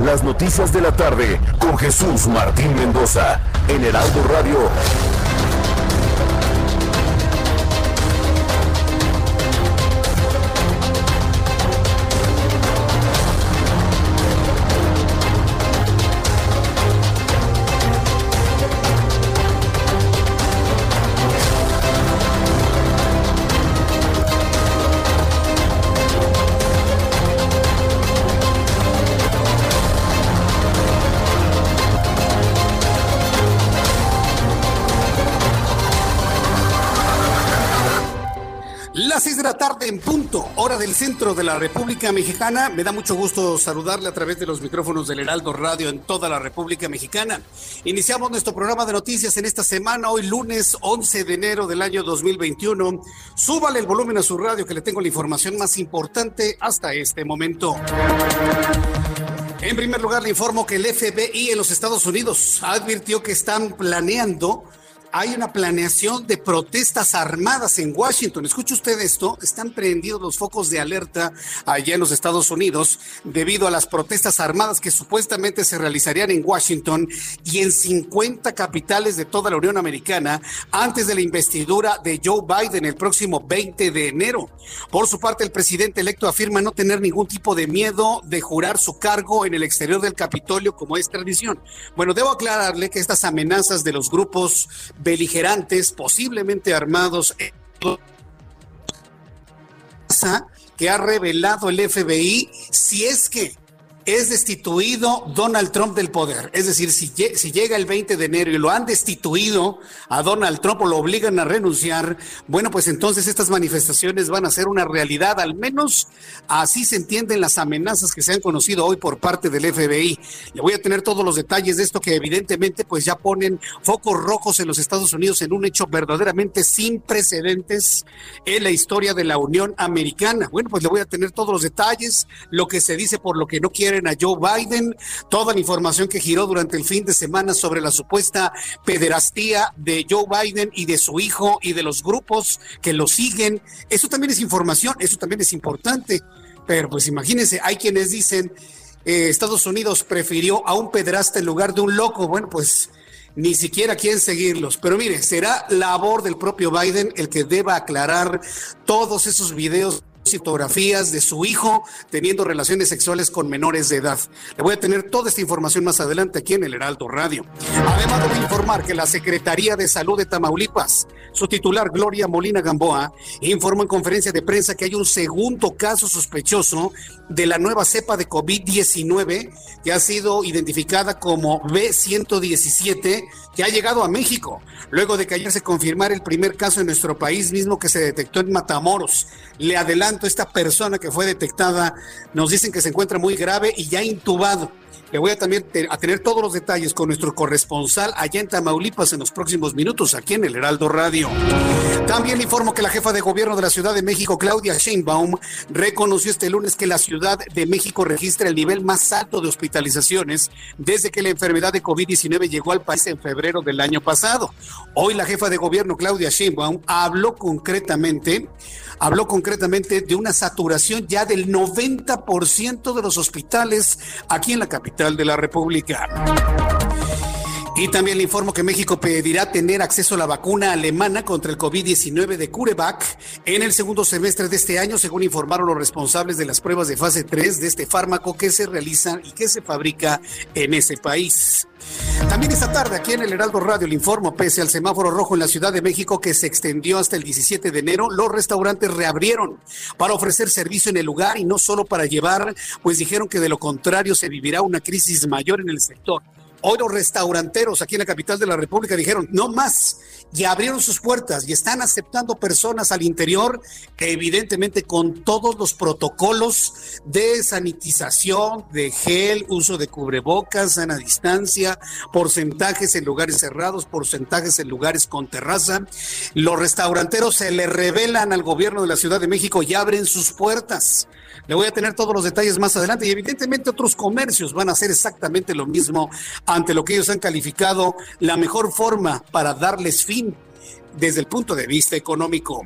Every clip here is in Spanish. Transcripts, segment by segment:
las noticias de la tarde con Jesús Martín Mendoza en Heraldo Radio. En punto, hora del centro de la República Mexicana. Me da mucho gusto saludarle a través de los micrófonos del Heraldo Radio en toda la República Mexicana. Iniciamos nuestro programa de noticias en esta semana, hoy lunes 11 de enero del año 2021. Súbale el volumen a su radio que le tengo la información más importante hasta este momento. En primer lugar, le informo que el FBI en los Estados Unidos advirtió que están planeando hay una planeación de protestas armadas en Washington. Escuche usted esto, están prendidos los focos de alerta allá en los Estados Unidos debido a las protestas armadas que supuestamente se realizarían en Washington y en 50 capitales de toda la Unión Americana antes de la investidura de Joe Biden el próximo 20 de enero. Por su parte, el presidente electo afirma no tener ningún tipo de miedo de jurar su cargo en el exterior del Capitolio como es tradición. Bueno, debo aclararle que estas amenazas de los grupos beligerantes, posiblemente armados, que ha revelado el FBI si es que es destituido Donald Trump del poder. Es decir, si, si, llega el 20 de enero y lo han destituido a Donald Trump o lo obligan a renunciar, bueno, pues entonces estas manifestaciones van a ser una realidad. Al menos así se entienden las amenazas que se han conocido hoy por parte del FBI. Le voy a tener todos los detalles de esto que evidentemente pues ya ponen focos rojos en los Estados Unidos en un hecho verdaderamente sin precedentes en la historia de la Unión Americana. Bueno, pues le voy a tener todos los detalles, lo que se dice por lo que no quiere a Joe Biden, toda la información que giró durante el fin de semana sobre la supuesta pederastía de Joe Biden y de su hijo y de los grupos que lo siguen. Eso también es información, eso también es importante. Pero pues imagínense, hay quienes dicen, eh, Estados Unidos prefirió a un pederasta en lugar de un loco. Bueno, pues ni siquiera quieren seguirlos. Pero mire, será labor del propio Biden el que deba aclarar todos esos videos fotografías de su hijo teniendo relaciones sexuales con menores de edad. Le voy a tener toda esta información más adelante aquí en el Heraldo Radio. Además, debo informar que la Secretaría de Salud de Tamaulipas, su titular Gloria Molina Gamboa, informó en conferencia de prensa que hay un segundo caso sospechoso de la nueva cepa de COVID-19 que ha sido identificada como B117 que ha llegado a México, luego de que ayer se confirmara el primer caso en nuestro país mismo que se detectó en Matamoros. Le adelanto, esta persona que fue detectada nos dicen que se encuentra muy grave y ya intubado. Le voy a también a tener todos los detalles con nuestro corresponsal allá en Tamaulipas en los próximos minutos, aquí en el Heraldo Radio. También informo que la jefa de gobierno de la Ciudad de México, Claudia Sheinbaum, reconoció este lunes que la Ciudad de México registra el nivel más alto de hospitalizaciones desde que la enfermedad de COVID-19 llegó al país en febrero del año pasado. Hoy la jefa de gobierno, Claudia Sheinbaum, habló concretamente habló concretamente de una saturación ya del 90% de los hospitales aquí en la capital de la República. Y también le informo que México pedirá tener acceso a la vacuna alemana contra el COVID-19 de CureVac en el segundo semestre de este año, según informaron los responsables de las pruebas de fase 3 de este fármaco que se realizan y que se fabrica en ese país. También esta tarde aquí en el Heraldo Radio le informo, pese al semáforo rojo en la Ciudad de México que se extendió hasta el 17 de enero, los restaurantes reabrieron para ofrecer servicio en el lugar y no solo para llevar, pues dijeron que de lo contrario se vivirá una crisis mayor en el sector. Hoy los restauranteros aquí en la capital de la República dijeron, no más, y abrieron sus puertas y están aceptando personas al interior, evidentemente con todos los protocolos de sanitización, de gel, uso de cubrebocas, sana distancia, porcentajes en lugares cerrados, porcentajes en lugares con terraza. Los restauranteros se le revelan al gobierno de la Ciudad de México y abren sus puertas. Le voy a tener todos los detalles más adelante y evidentemente otros comercios van a hacer exactamente lo mismo ante lo que ellos han calificado la mejor forma para darles fin desde el punto de vista económico.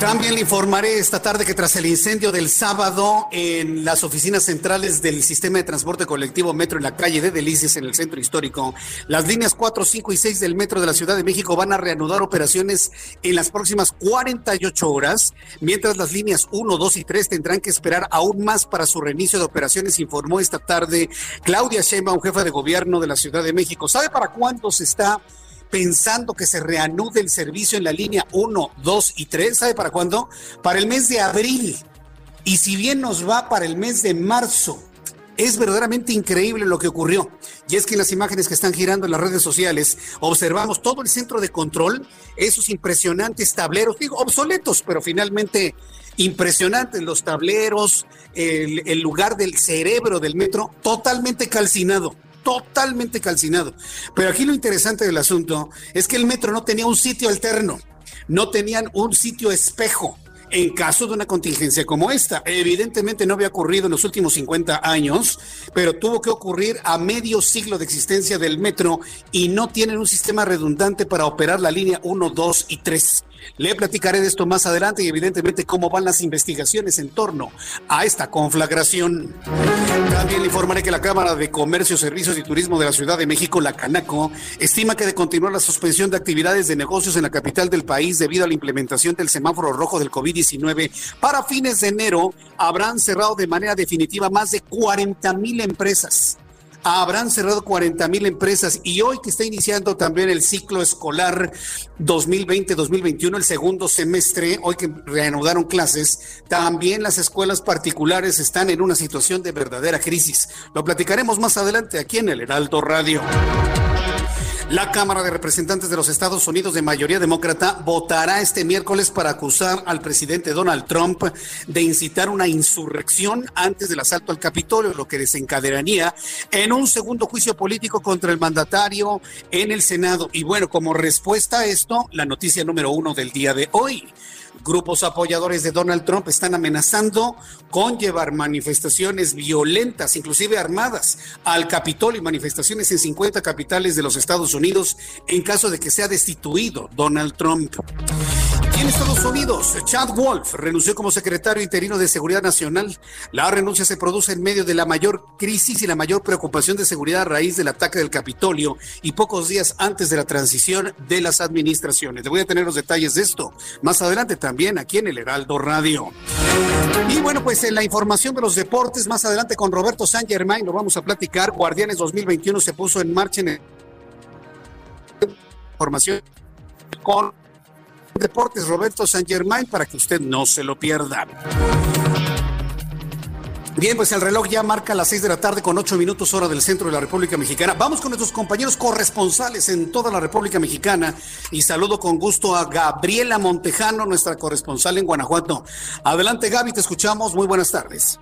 También le informaré esta tarde que tras el incendio del sábado en las oficinas centrales del sistema de transporte colectivo Metro en la calle de Delicias en el centro histórico, las líneas 4, 5 y 6 del Metro de la Ciudad de México van a reanudar operaciones en las próximas 48 horas, mientras las líneas 1, 2 y 3 tendrán que esperar aún más para su reinicio de operaciones, informó esta tarde Claudia Sheinbaum, jefa de gobierno de la Ciudad de México. ¿Sabe para cuándo se está pensando que se reanude el servicio en la línea 1, 2 y 3. ¿Sabe para cuándo? Para el mes de abril. Y si bien nos va para el mes de marzo, es verdaderamente increíble lo que ocurrió. Y es que en las imágenes que están girando en las redes sociales observamos todo el centro de control, esos impresionantes tableros, digo, obsoletos, pero finalmente impresionantes los tableros, el, el lugar del cerebro del metro totalmente calcinado totalmente calcinado. Pero aquí lo interesante del asunto es que el metro no tenía un sitio alterno, no tenían un sitio espejo en caso de una contingencia como esta. Evidentemente no había ocurrido en los últimos 50 años, pero tuvo que ocurrir a medio siglo de existencia del metro y no tienen un sistema redundante para operar la línea 1, 2 y 3. Le platicaré de esto más adelante y evidentemente cómo van las investigaciones en torno a esta conflagración. También le informaré que la Cámara de Comercio, Servicios y Turismo de la Ciudad de México, la Canaco, estima que de continuar la suspensión de actividades de negocios en la capital del país debido a la implementación del semáforo rojo del COVID-19, para fines de enero habrán cerrado de manera definitiva más de 40 mil empresas habrán cerrado 40 mil empresas y hoy que está iniciando también el ciclo escolar 2020-2021, el segundo semestre, hoy que reanudaron clases, también las escuelas particulares están en una situación de verdadera crisis. Lo platicaremos más adelante aquí en el Heraldo Radio. La Cámara de Representantes de los Estados Unidos de mayoría demócrata votará este miércoles para acusar al presidente Donald Trump de incitar una insurrección antes del asalto al Capitolio, lo que desencadenaría en un segundo juicio político contra el mandatario en el Senado. Y bueno, como respuesta a esto, la noticia número uno del día de hoy. Grupos apoyadores de Donald Trump están amenazando con llevar manifestaciones violentas, inclusive armadas, al Capitolio y manifestaciones en 50 capitales de los Estados Unidos en caso de que sea destituido Donald Trump. En Estados Unidos, Chad Wolf renunció como secretario interino de Seguridad Nacional. La renuncia se produce en medio de la mayor crisis y la mayor preocupación de seguridad a raíz del ataque del Capitolio y pocos días antes de la transición de las administraciones. Le voy a tener los detalles de esto más adelante también aquí en el Heraldo Radio. Y bueno, pues en la información de los deportes, más adelante con Roberto San Germain, lo vamos a platicar. Guardianes 2021 se puso en marcha en el... información con Deportes Roberto San Germain para que usted no se lo pierda. Bien, pues el reloj ya marca las seis de la tarde con ocho minutos hora del centro de la República Mexicana. Vamos con nuestros compañeros corresponsales en toda la República Mexicana y saludo con gusto a Gabriela Montejano, nuestra corresponsal en Guanajuato. Adelante Gaby, te escuchamos. Muy buenas tardes.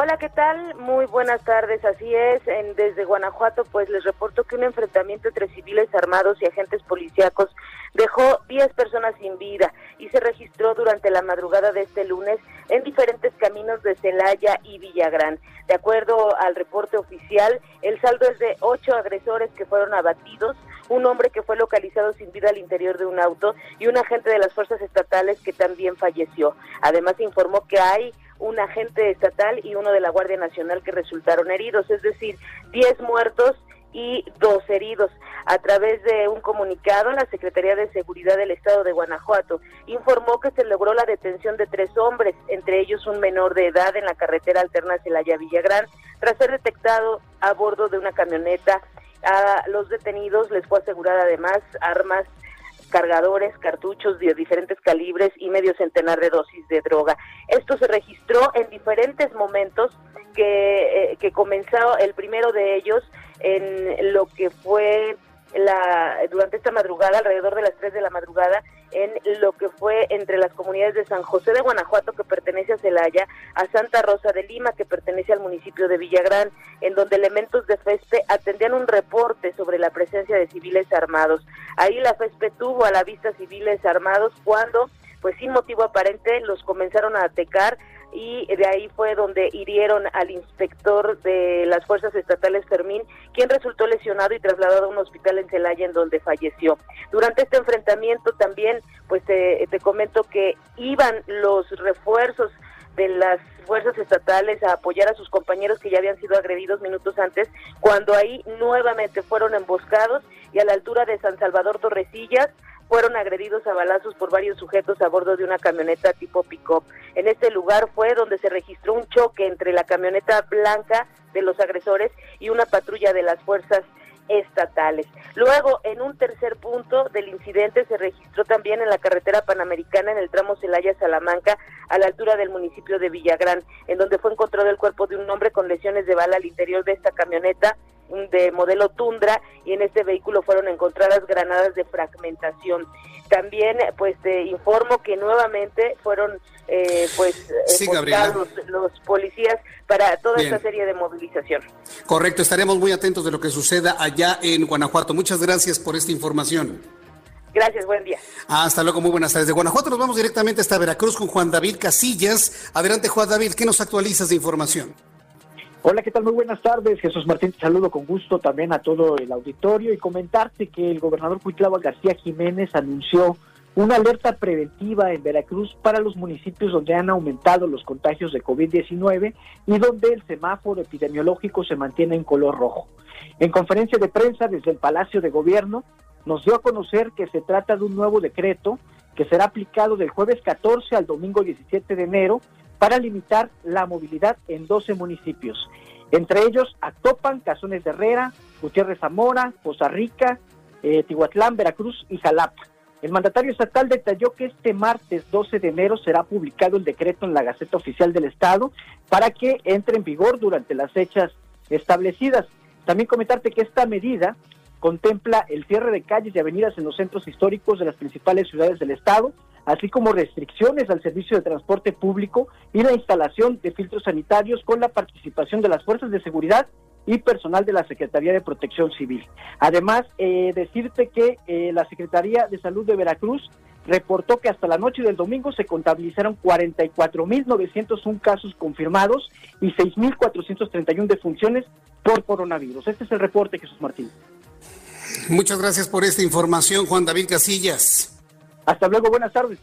Hola, ¿qué tal? Muy buenas tardes. Así es, en, desde Guanajuato, pues les reporto que un enfrentamiento entre civiles armados y agentes policíacos dejó 10 personas sin vida y se registró durante la madrugada de este lunes en diferentes caminos de Celaya y Villagrán. De acuerdo al reporte oficial, el saldo es de ocho agresores que fueron abatidos, un hombre que fue localizado sin vida al interior de un auto y un agente de las fuerzas estatales que también falleció. Además, informó que hay un agente estatal y uno de la Guardia Nacional que resultaron heridos, es decir, 10 muertos y dos heridos. A través de un comunicado, la Secretaría de Seguridad del Estado de Guanajuato informó que se logró la detención de tres hombres, entre ellos un menor de edad en la carretera alterna Celaya-Villagrán, tras ser detectado a bordo de una camioneta. A los detenidos les fue asegurada además armas cargadores, cartuchos de diferentes calibres y medio centenar de dosis de droga. Esto se registró en diferentes momentos que, eh, que comenzó el primero de ellos en lo que fue la durante esta madrugada, alrededor de las 3 de la madrugada, en lo que fue entre las comunidades de San José de Guanajuato, que pertenece a Celaya, a Santa Rosa de Lima, que pertenece al municipio de Villagrán, en donde elementos de FESPE atendían un reporte sobre la presencia de civiles armados. Ahí la FESPE tuvo a la vista civiles armados cuando, pues sin motivo aparente, los comenzaron a atacar y de ahí fue donde hirieron al inspector de las fuerzas estatales Fermín, quien resultó lesionado y trasladado a un hospital en Celaya en donde falleció. Durante este enfrentamiento también, pues te, comento que iban los refuerzos de las fuerzas estatales a apoyar a sus compañeros que ya habían sido agredidos minutos antes, cuando ahí nuevamente fueron emboscados y a la altura de San Salvador Torrecillas fueron agredidos a balazos por varios sujetos a bordo de una camioneta tipo pick-up. En este lugar fue donde se registró un choque entre la camioneta blanca de los agresores y una patrulla de las fuerzas estatales. Luego, en un tercer punto del incidente se registró también en la carretera panamericana en el tramo Celaya-Salamanca, a la altura del municipio de Villagrán, en donde fue encontrado el cuerpo de un hombre con lesiones de bala al interior de esta camioneta de modelo Tundra y en este vehículo fueron encontradas granadas de fragmentación. También pues te informo que nuevamente fueron eh, pues los, los, policías para toda esta serie de movilización. Correcto, estaremos muy atentos de lo que suceda allá en Guanajuato. Muchas gracias por esta información. Gracias, buen día. Hasta luego, muy buenas tardes. De Guanajuato nos vamos directamente hasta Veracruz con Juan David Casillas. Adelante, Juan David, ¿qué nos actualizas de información? Hola, ¿qué tal? Muy buenas tardes. Jesús Martín, te saludo con gusto también a todo el auditorio y comentarte que el gobernador Cuitlava García Jiménez anunció una alerta preventiva en Veracruz para los municipios donde han aumentado los contagios de COVID-19 y donde el semáforo epidemiológico se mantiene en color rojo. En conferencia de prensa desde el Palacio de Gobierno, nos dio a conocer que se trata de un nuevo decreto que será aplicado del jueves 14 al domingo 17 de enero para limitar la movilidad en 12 municipios, entre ellos Actopan, Cazones de Herrera, Gutiérrez Zamora, Poza Rica, eh, Tihuatlán, Veracruz y Jalapa. El mandatario estatal detalló que este martes 12 de enero será publicado el decreto en la Gaceta Oficial del Estado para que entre en vigor durante las fechas establecidas. También comentarte que esta medida contempla el cierre de calles y avenidas en los centros históricos de las principales ciudades del Estado, así como restricciones al servicio de transporte público y la instalación de filtros sanitarios con la participación de las fuerzas de seguridad y personal de la Secretaría de Protección Civil. Además, eh, decirte que eh, la Secretaría de Salud de Veracruz reportó que hasta la noche del domingo se contabilizaron 44.901 casos confirmados y 6.431 defunciones por coronavirus. Este es el reporte, Jesús Martín. Muchas gracias por esta información, Juan David Casillas. Hasta luego, buenas tardes.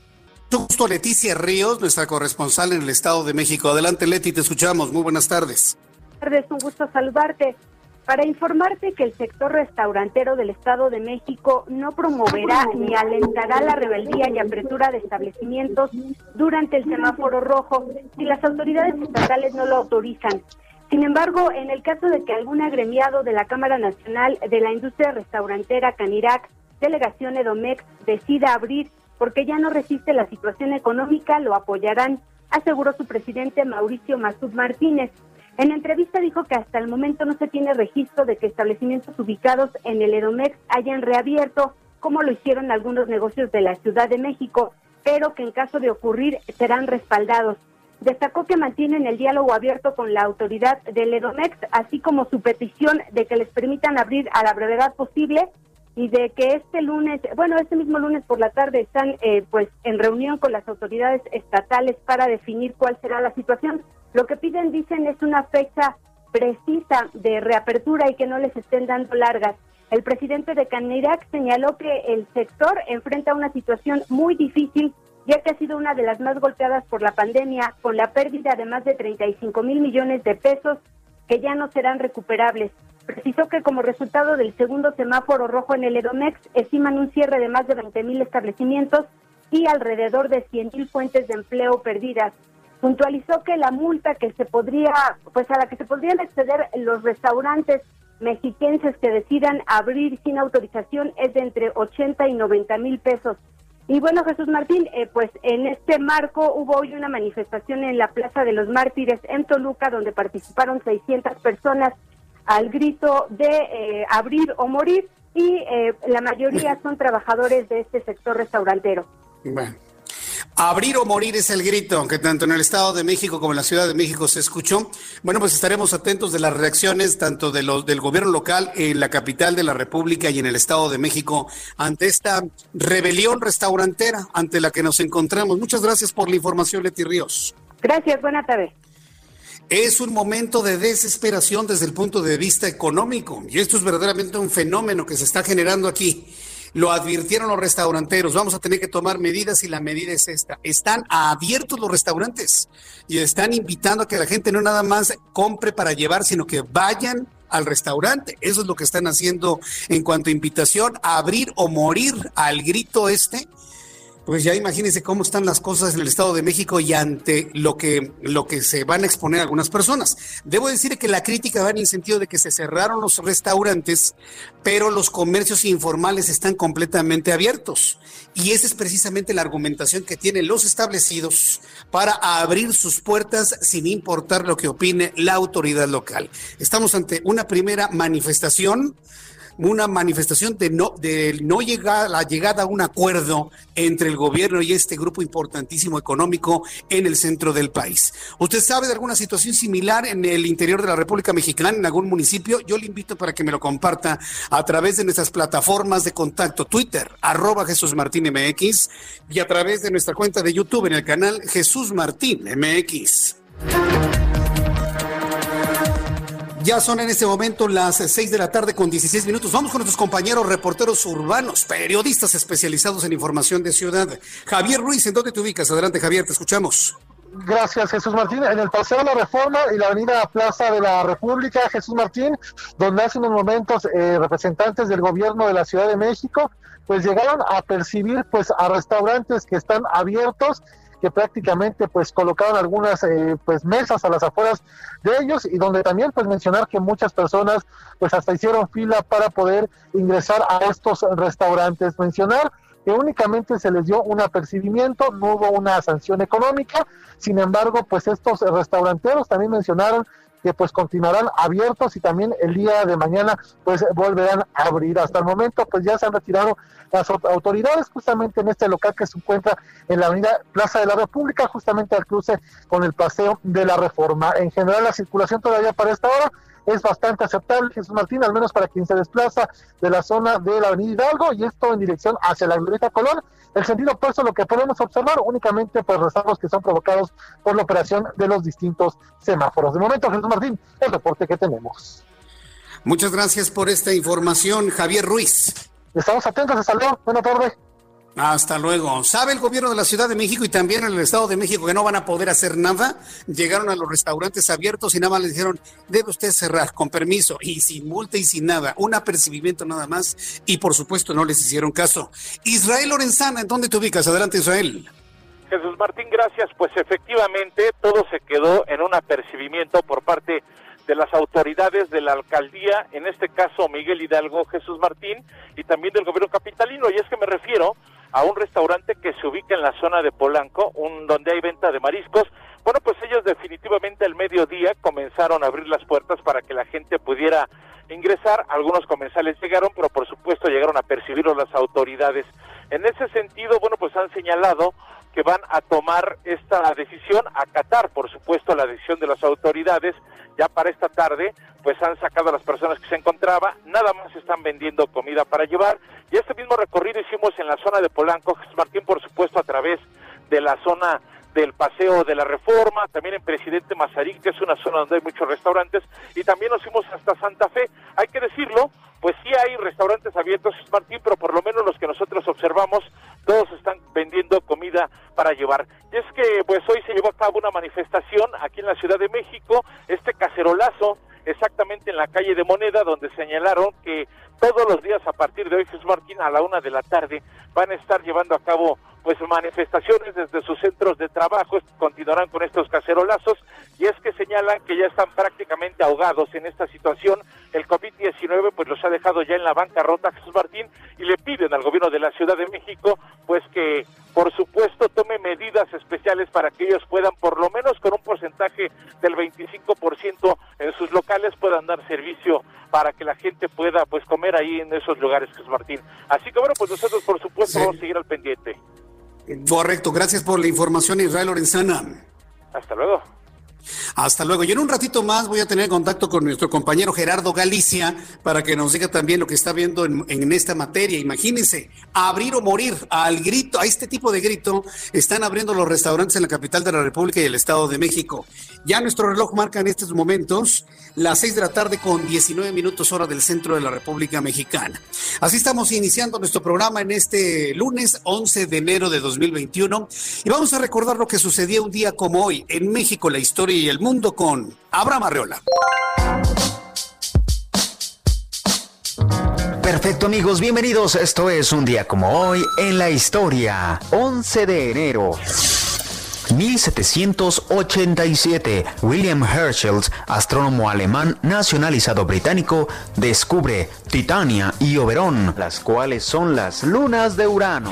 Justo Leticia Ríos, nuestra corresponsal en el Estado de México. Adelante, Leti, te escuchamos. Muy buenas tardes. Buenas tardes, un gusto saludarte. Para informarte que el sector restaurantero del Estado de México no promoverá ni alentará la rebeldía y apertura de establecimientos durante el semáforo rojo si las autoridades estatales no lo autorizan. Sin embargo, en el caso de que algún agremiado de la Cámara Nacional de la Industria Restaurantera Canirac delegación Edomex decida abrir porque ya no resiste la situación económica, lo apoyarán, aseguró su presidente Mauricio Masud Martínez. En entrevista dijo que hasta el momento no se tiene registro de que establecimientos ubicados en el Edomex hayan reabierto, como lo hicieron algunos negocios de la Ciudad de México, pero que en caso de ocurrir serán respaldados. Destacó que mantienen el diálogo abierto con la autoridad del Edomex, así como su petición de que les permitan abrir a la brevedad posible y de que este lunes, bueno, este mismo lunes por la tarde están eh, pues en reunión con las autoridades estatales para definir cuál será la situación. Lo que piden, dicen, es una fecha precisa de reapertura y que no les estén dando largas. El presidente de Canirac señaló que el sector enfrenta una situación muy difícil, ya que ha sido una de las más golpeadas por la pandemia, con la pérdida de más de 35 mil millones de pesos que ya no serán recuperables. Precisó que como resultado del segundo semáforo rojo en el Edomex, estiman un cierre de más de 20 mil establecimientos y alrededor de 100 mil fuentes de empleo perdidas. Puntualizó que la multa que se podría, pues a la que se podrían acceder los restaurantes mexiquenses que decidan abrir sin autorización es de entre 80 y 90 mil pesos. Y bueno, Jesús Martín, eh, pues en este marco hubo hoy una manifestación en la Plaza de los Mártires en Toluca, donde participaron 600 personas al grito de eh, abrir o morir, y eh, la mayoría son trabajadores de este sector restaurantero. Bueno. Abrir o morir es el grito, aunque tanto en el Estado de México como en la Ciudad de México se escuchó. Bueno, pues estaremos atentos de las reacciones tanto de los del gobierno local en la capital de la República y en el Estado de México ante esta rebelión restaurantera ante la que nos encontramos. Muchas gracias por la información, Leti Ríos. Gracias, buena tarde. Es un momento de desesperación desde el punto de vista económico y esto es verdaderamente un fenómeno que se está generando aquí. Lo advirtieron los restauranteros, vamos a tener que tomar medidas y la medida es esta. Están abiertos los restaurantes y están invitando a que la gente no nada más compre para llevar, sino que vayan al restaurante. Eso es lo que están haciendo en cuanto a invitación a abrir o morir al grito este pues ya imagínense cómo están las cosas en el Estado de México y ante lo que, lo que se van a exponer algunas personas. Debo decir que la crítica va en el sentido de que se cerraron los restaurantes, pero los comercios informales están completamente abiertos. Y esa es precisamente la argumentación que tienen los establecidos para abrir sus puertas sin importar lo que opine la autoridad local. Estamos ante una primera manifestación una manifestación de no, de no llegar, la llegada a un acuerdo entre el gobierno y este grupo importantísimo económico en el centro del país. ¿Usted sabe de alguna situación similar en el interior de la República Mexicana, en algún municipio? Yo le invito para que me lo comparta a través de nuestras plataformas de contacto, Twitter, arroba Jesús Martín MX, y a través de nuestra cuenta de YouTube en el canal Jesús Martín MX. Ya son en este momento las 6 de la tarde con 16 minutos. Vamos con nuestros compañeros reporteros urbanos, periodistas especializados en información de ciudad. Javier Ruiz, ¿en dónde te ubicas? Adelante, Javier, te escuchamos. Gracias, Jesús Martín. En el Paseo de la Reforma y la Avenida Plaza de la República, Jesús Martín, donde hace unos momentos eh, representantes del gobierno de la Ciudad de México, pues llegaron a percibir pues a restaurantes que están abiertos que prácticamente pues colocaron algunas eh, pues mesas a las afueras de ellos y donde también pues mencionar que muchas personas pues hasta hicieron fila para poder ingresar a estos restaurantes. Mencionar que únicamente se les dio un apercibimiento, no hubo una sanción económica, sin embargo pues estos restauranteros también mencionaron que pues continuarán abiertos y también el día de mañana pues volverán a abrir. Hasta el momento pues ya se han retirado las autoridades justamente en este local que se encuentra en la avenida Plaza de la República, justamente al cruce con el paseo de la Reforma. En general la circulación todavía para esta hora es bastante aceptable, Jesús Martín, al menos para quien se desplaza de la zona de la Avenida Hidalgo y esto en dirección hacia la Glorieta Colón. El sentido opuesto, lo que podemos observar únicamente por pues, rezagos que son provocados por la operación de los distintos semáforos. De momento, Jesús Martín, el reporte que tenemos. Muchas gracias por esta información, Javier Ruiz. Estamos atentos, hasta luego. Buenas tardes. Hasta luego. ¿Sabe el gobierno de la Ciudad de México y también el Estado de México que no van a poder hacer nada? Llegaron a los restaurantes abiertos y nada más les dijeron, debe usted cerrar con permiso y sin multa y sin nada, un apercibimiento nada más y por supuesto no les hicieron caso. Israel Lorenzana, ¿en dónde te ubicas? Adelante Israel. Jesús Martín, gracias. Pues efectivamente todo se quedó en un apercibimiento por parte de las autoridades de la alcaldía, en este caso Miguel Hidalgo, Jesús Martín, y también del gobierno capitalino. Y es que me refiero a un restaurante que se ubica en la zona de Polanco, un, donde hay venta de mariscos. Bueno, pues ellos definitivamente al mediodía comenzaron a abrir las puertas para que la gente pudiera ingresar. Algunos comensales llegaron, pero por supuesto llegaron a percibirlo las autoridades. En ese sentido, bueno, pues han señalado que van a tomar esta decisión, acatar, por supuesto, la decisión de las autoridades. Ya para esta tarde, pues han sacado a las personas que se encontraba, nada más están vendiendo comida para llevar y este mismo recorrido hicimos en la zona de Polanco, Martín, por supuesto, a través de la zona del Paseo de la Reforma, también en Presidente Mazarín, que es una zona donde hay muchos restaurantes, y también nos fuimos hasta Santa Fe. Hay que decirlo, pues sí hay restaurantes abiertos, Martín, pero por lo menos los que nosotros observamos, todos están vendiendo comida para llevar. Y es que, pues hoy se llevó a cabo una manifestación aquí en la Ciudad de México, este cacerolazo, exactamente en la calle de Moneda, donde señalaron que todos los días a partir de hoy, Jesús Martín, a la una de la tarde, van a estar llevando a cabo pues manifestaciones desde sus centros de trabajo, continuarán con estos cacerolazos, y es que señalan que ya están prácticamente ahogados en esta situación. El COVID-19 ha dejado ya en la bancarrota Jesús Martín y le piden al gobierno de la Ciudad de México pues que por supuesto tome medidas especiales para que ellos puedan por lo menos con un porcentaje del 25% en sus locales puedan dar servicio para que la gente pueda pues comer ahí en esos lugares Jesús Martín. Así que bueno, pues nosotros por supuesto vamos a seguir al pendiente. Correcto, gracias por la información Israel Lorenzana. Hasta luego. Hasta luego. Y en un ratito más voy a tener contacto con nuestro compañero Gerardo Galicia para que nos diga también lo que está viendo en, esta materia. Imagínense, abrir o morir al grito, a este tipo de grito, están abriendo los restaurantes en la capital de la República y el Estado de México. Ya nuestro reloj marca en estos momentos las seis de la tarde con 19 minutos hora del centro de la República Mexicana. Así estamos iniciando nuestro programa en este lunes 11 de enero de 2021 y vamos a recordar lo que sucedió un día como hoy en México, la historia y el mundo con Abraham Arreola. Perfecto amigos, bienvenidos. Esto es un día como hoy en la historia. 11 de enero. 1787, William Herschel, astrónomo alemán nacionalizado británico, descubre Titania y Oberón, las cuales son las lunas de Urano.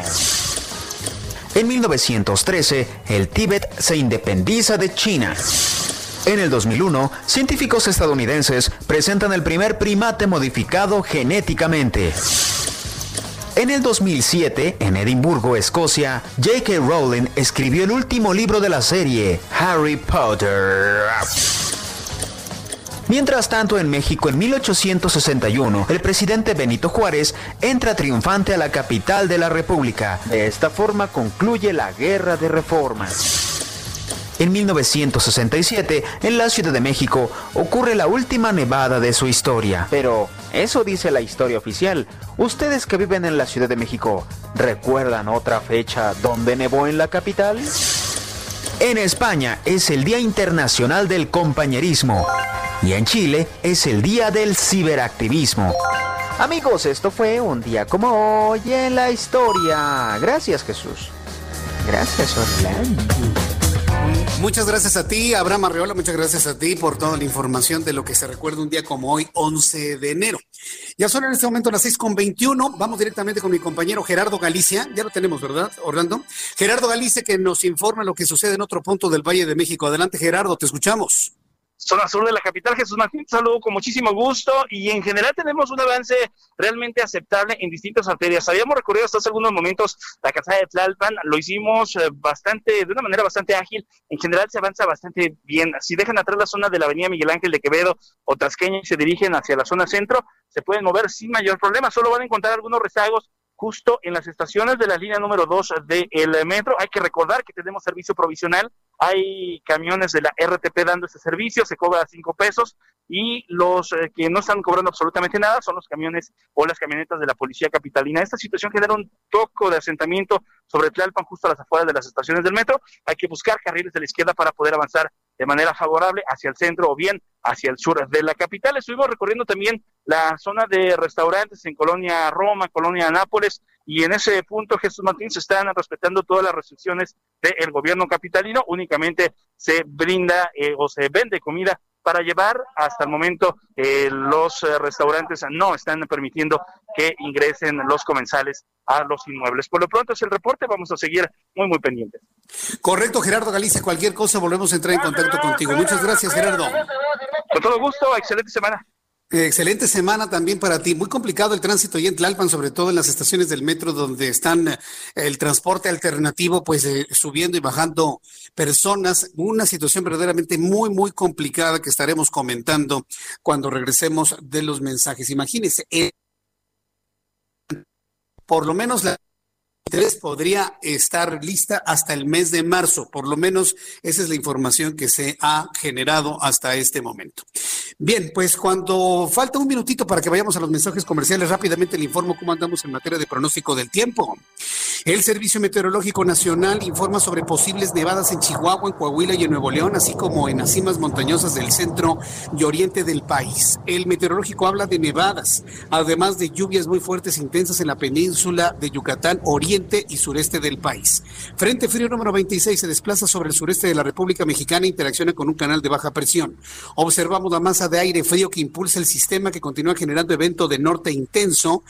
En 1913, el Tíbet se independiza de China. En el 2001, científicos estadounidenses presentan el primer primate modificado genéticamente. En el 2007, en Edimburgo, Escocia, J.K. Rowling escribió el último libro de la serie, Harry Potter. Mientras tanto, en México, en 1861, el presidente Benito Juárez entra triunfante a la capital de la República. De esta forma concluye la Guerra de Reformas. En 1967, en la Ciudad de México, ocurre la última nevada de su historia. Pero, eso dice la historia oficial. Ustedes que viven en la Ciudad de México, ¿recuerdan otra fecha donde nevó en la capital? En España es el Día Internacional del Compañerismo y en Chile es el Día del Ciberactivismo. Amigos, esto fue un día como hoy en la historia. Gracias Jesús. Gracias Orlando. Muchas gracias a ti, Abraham Arreola, muchas gracias a ti por toda la información de lo que se recuerda un día como hoy, 11 de enero. Ya son en este momento las 6 con 21, vamos directamente con mi compañero Gerardo Galicia, ya lo tenemos, ¿verdad, Orlando? Gerardo Galicia que nos informa lo que sucede en otro punto del Valle de México. Adelante, Gerardo, te escuchamos zona sur de la capital. Jesús Martín, saludo con muchísimo gusto y en general tenemos un avance realmente aceptable en distintas arterias. Habíamos recorrido hasta hace algunos momentos la casa de Tlalpan, lo hicimos eh, bastante, de una manera bastante ágil. En general se avanza bastante bien. Si dejan atrás la zona de la avenida Miguel Ángel de Quevedo o Tasqueña y se dirigen hacia la zona centro, se pueden mover sin mayor problema. Solo van a encontrar algunos rezagos justo en las estaciones de la línea número 2 del metro. Hay que recordar que tenemos servicio provisional hay camiones de la RTP dando ese servicio, se cobra cinco pesos y los eh, que no están cobrando absolutamente nada son los camiones o las camionetas de la policía capitalina. Esta situación genera un toco de asentamiento sobre Tlalpan justo a las afueras de las estaciones del metro. Hay que buscar carriles de la izquierda para poder avanzar de manera favorable hacia el centro o bien hacia el sur de la capital. Estuvimos recorriendo también la zona de restaurantes en Colonia Roma, Colonia Nápoles, y en ese punto, Jesús Martín, se están respetando todas las restricciones del gobierno capitalino, únicamente se brinda eh, o se vende comida para llevar. Hasta el momento eh, los eh, restaurantes no están permitiendo que ingresen los comensales a los inmuebles. Por lo pronto es el reporte, vamos a seguir muy, muy pendientes. Correcto, Gerardo Galicia, cualquier cosa volvemos a entrar en contacto contigo. Muchas gracias, Gerardo. Con todo gusto, excelente semana. Excelente semana también para ti. Muy complicado el tránsito y en Tlalpan, sobre todo en las estaciones del metro donde están eh, el transporte alternativo, pues eh, subiendo y bajando personas. Una situación verdaderamente muy, muy complicada que estaremos comentando cuando regresemos de los mensajes. Imagínense, eh, por lo menos la podría estar lista hasta el mes de marzo. Por lo menos esa es la información que se ha generado hasta este momento. Bien, pues cuando falta un minutito para que vayamos a los mensajes comerciales, rápidamente le informo cómo andamos en materia de pronóstico del tiempo. El Servicio Meteorológico Nacional informa sobre posibles nevadas en Chihuahua, en Coahuila y en Nuevo León, así como en las cimas montañosas del centro y oriente del país. El meteorológico habla de nevadas, además de lluvias muy fuertes e intensas en la península de Yucatán, oriente y sureste del país. Frente frío número 26 se desplaza sobre el sureste de la República Mexicana e interacciona con un canal de baja presión. Observamos la masa de aire frío que impulsa el sistema que continúa generando evento de norte intenso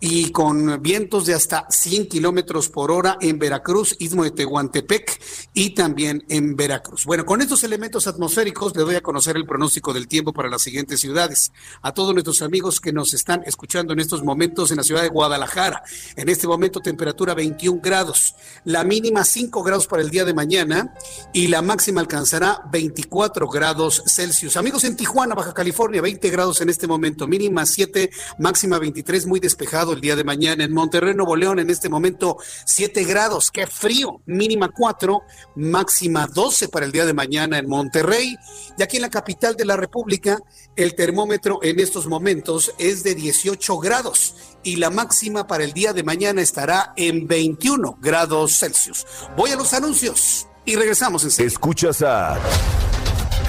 y con vientos de hasta 100 kilómetros por hora en Veracruz, Istmo de Tehuantepec y también en Veracruz. Bueno, con estos elementos atmosféricos le doy a conocer el pronóstico del tiempo para las siguientes ciudades. A todos nuestros amigos que nos están escuchando en estos momentos en la ciudad de Guadalajara. En este momento temperatura 21 grados, la mínima 5 grados para el día de mañana y la máxima alcanzará 24 grados Celsius. Amigos en Tijuana, Baja California, 20 grados en este momento, mínima 7, máxima 23, muy despejado el día de mañana. En Monterrey, Nuevo León, en este momento 7 grados, qué frío, mínima 4, máxima 12 para el día de mañana en Monterrey. Y aquí en la capital de la República, el termómetro en estos momentos es de 18 grados y la máxima para el día de mañana estará en 21 grados Celsius. Voy a los anuncios y regresamos en Escuchas a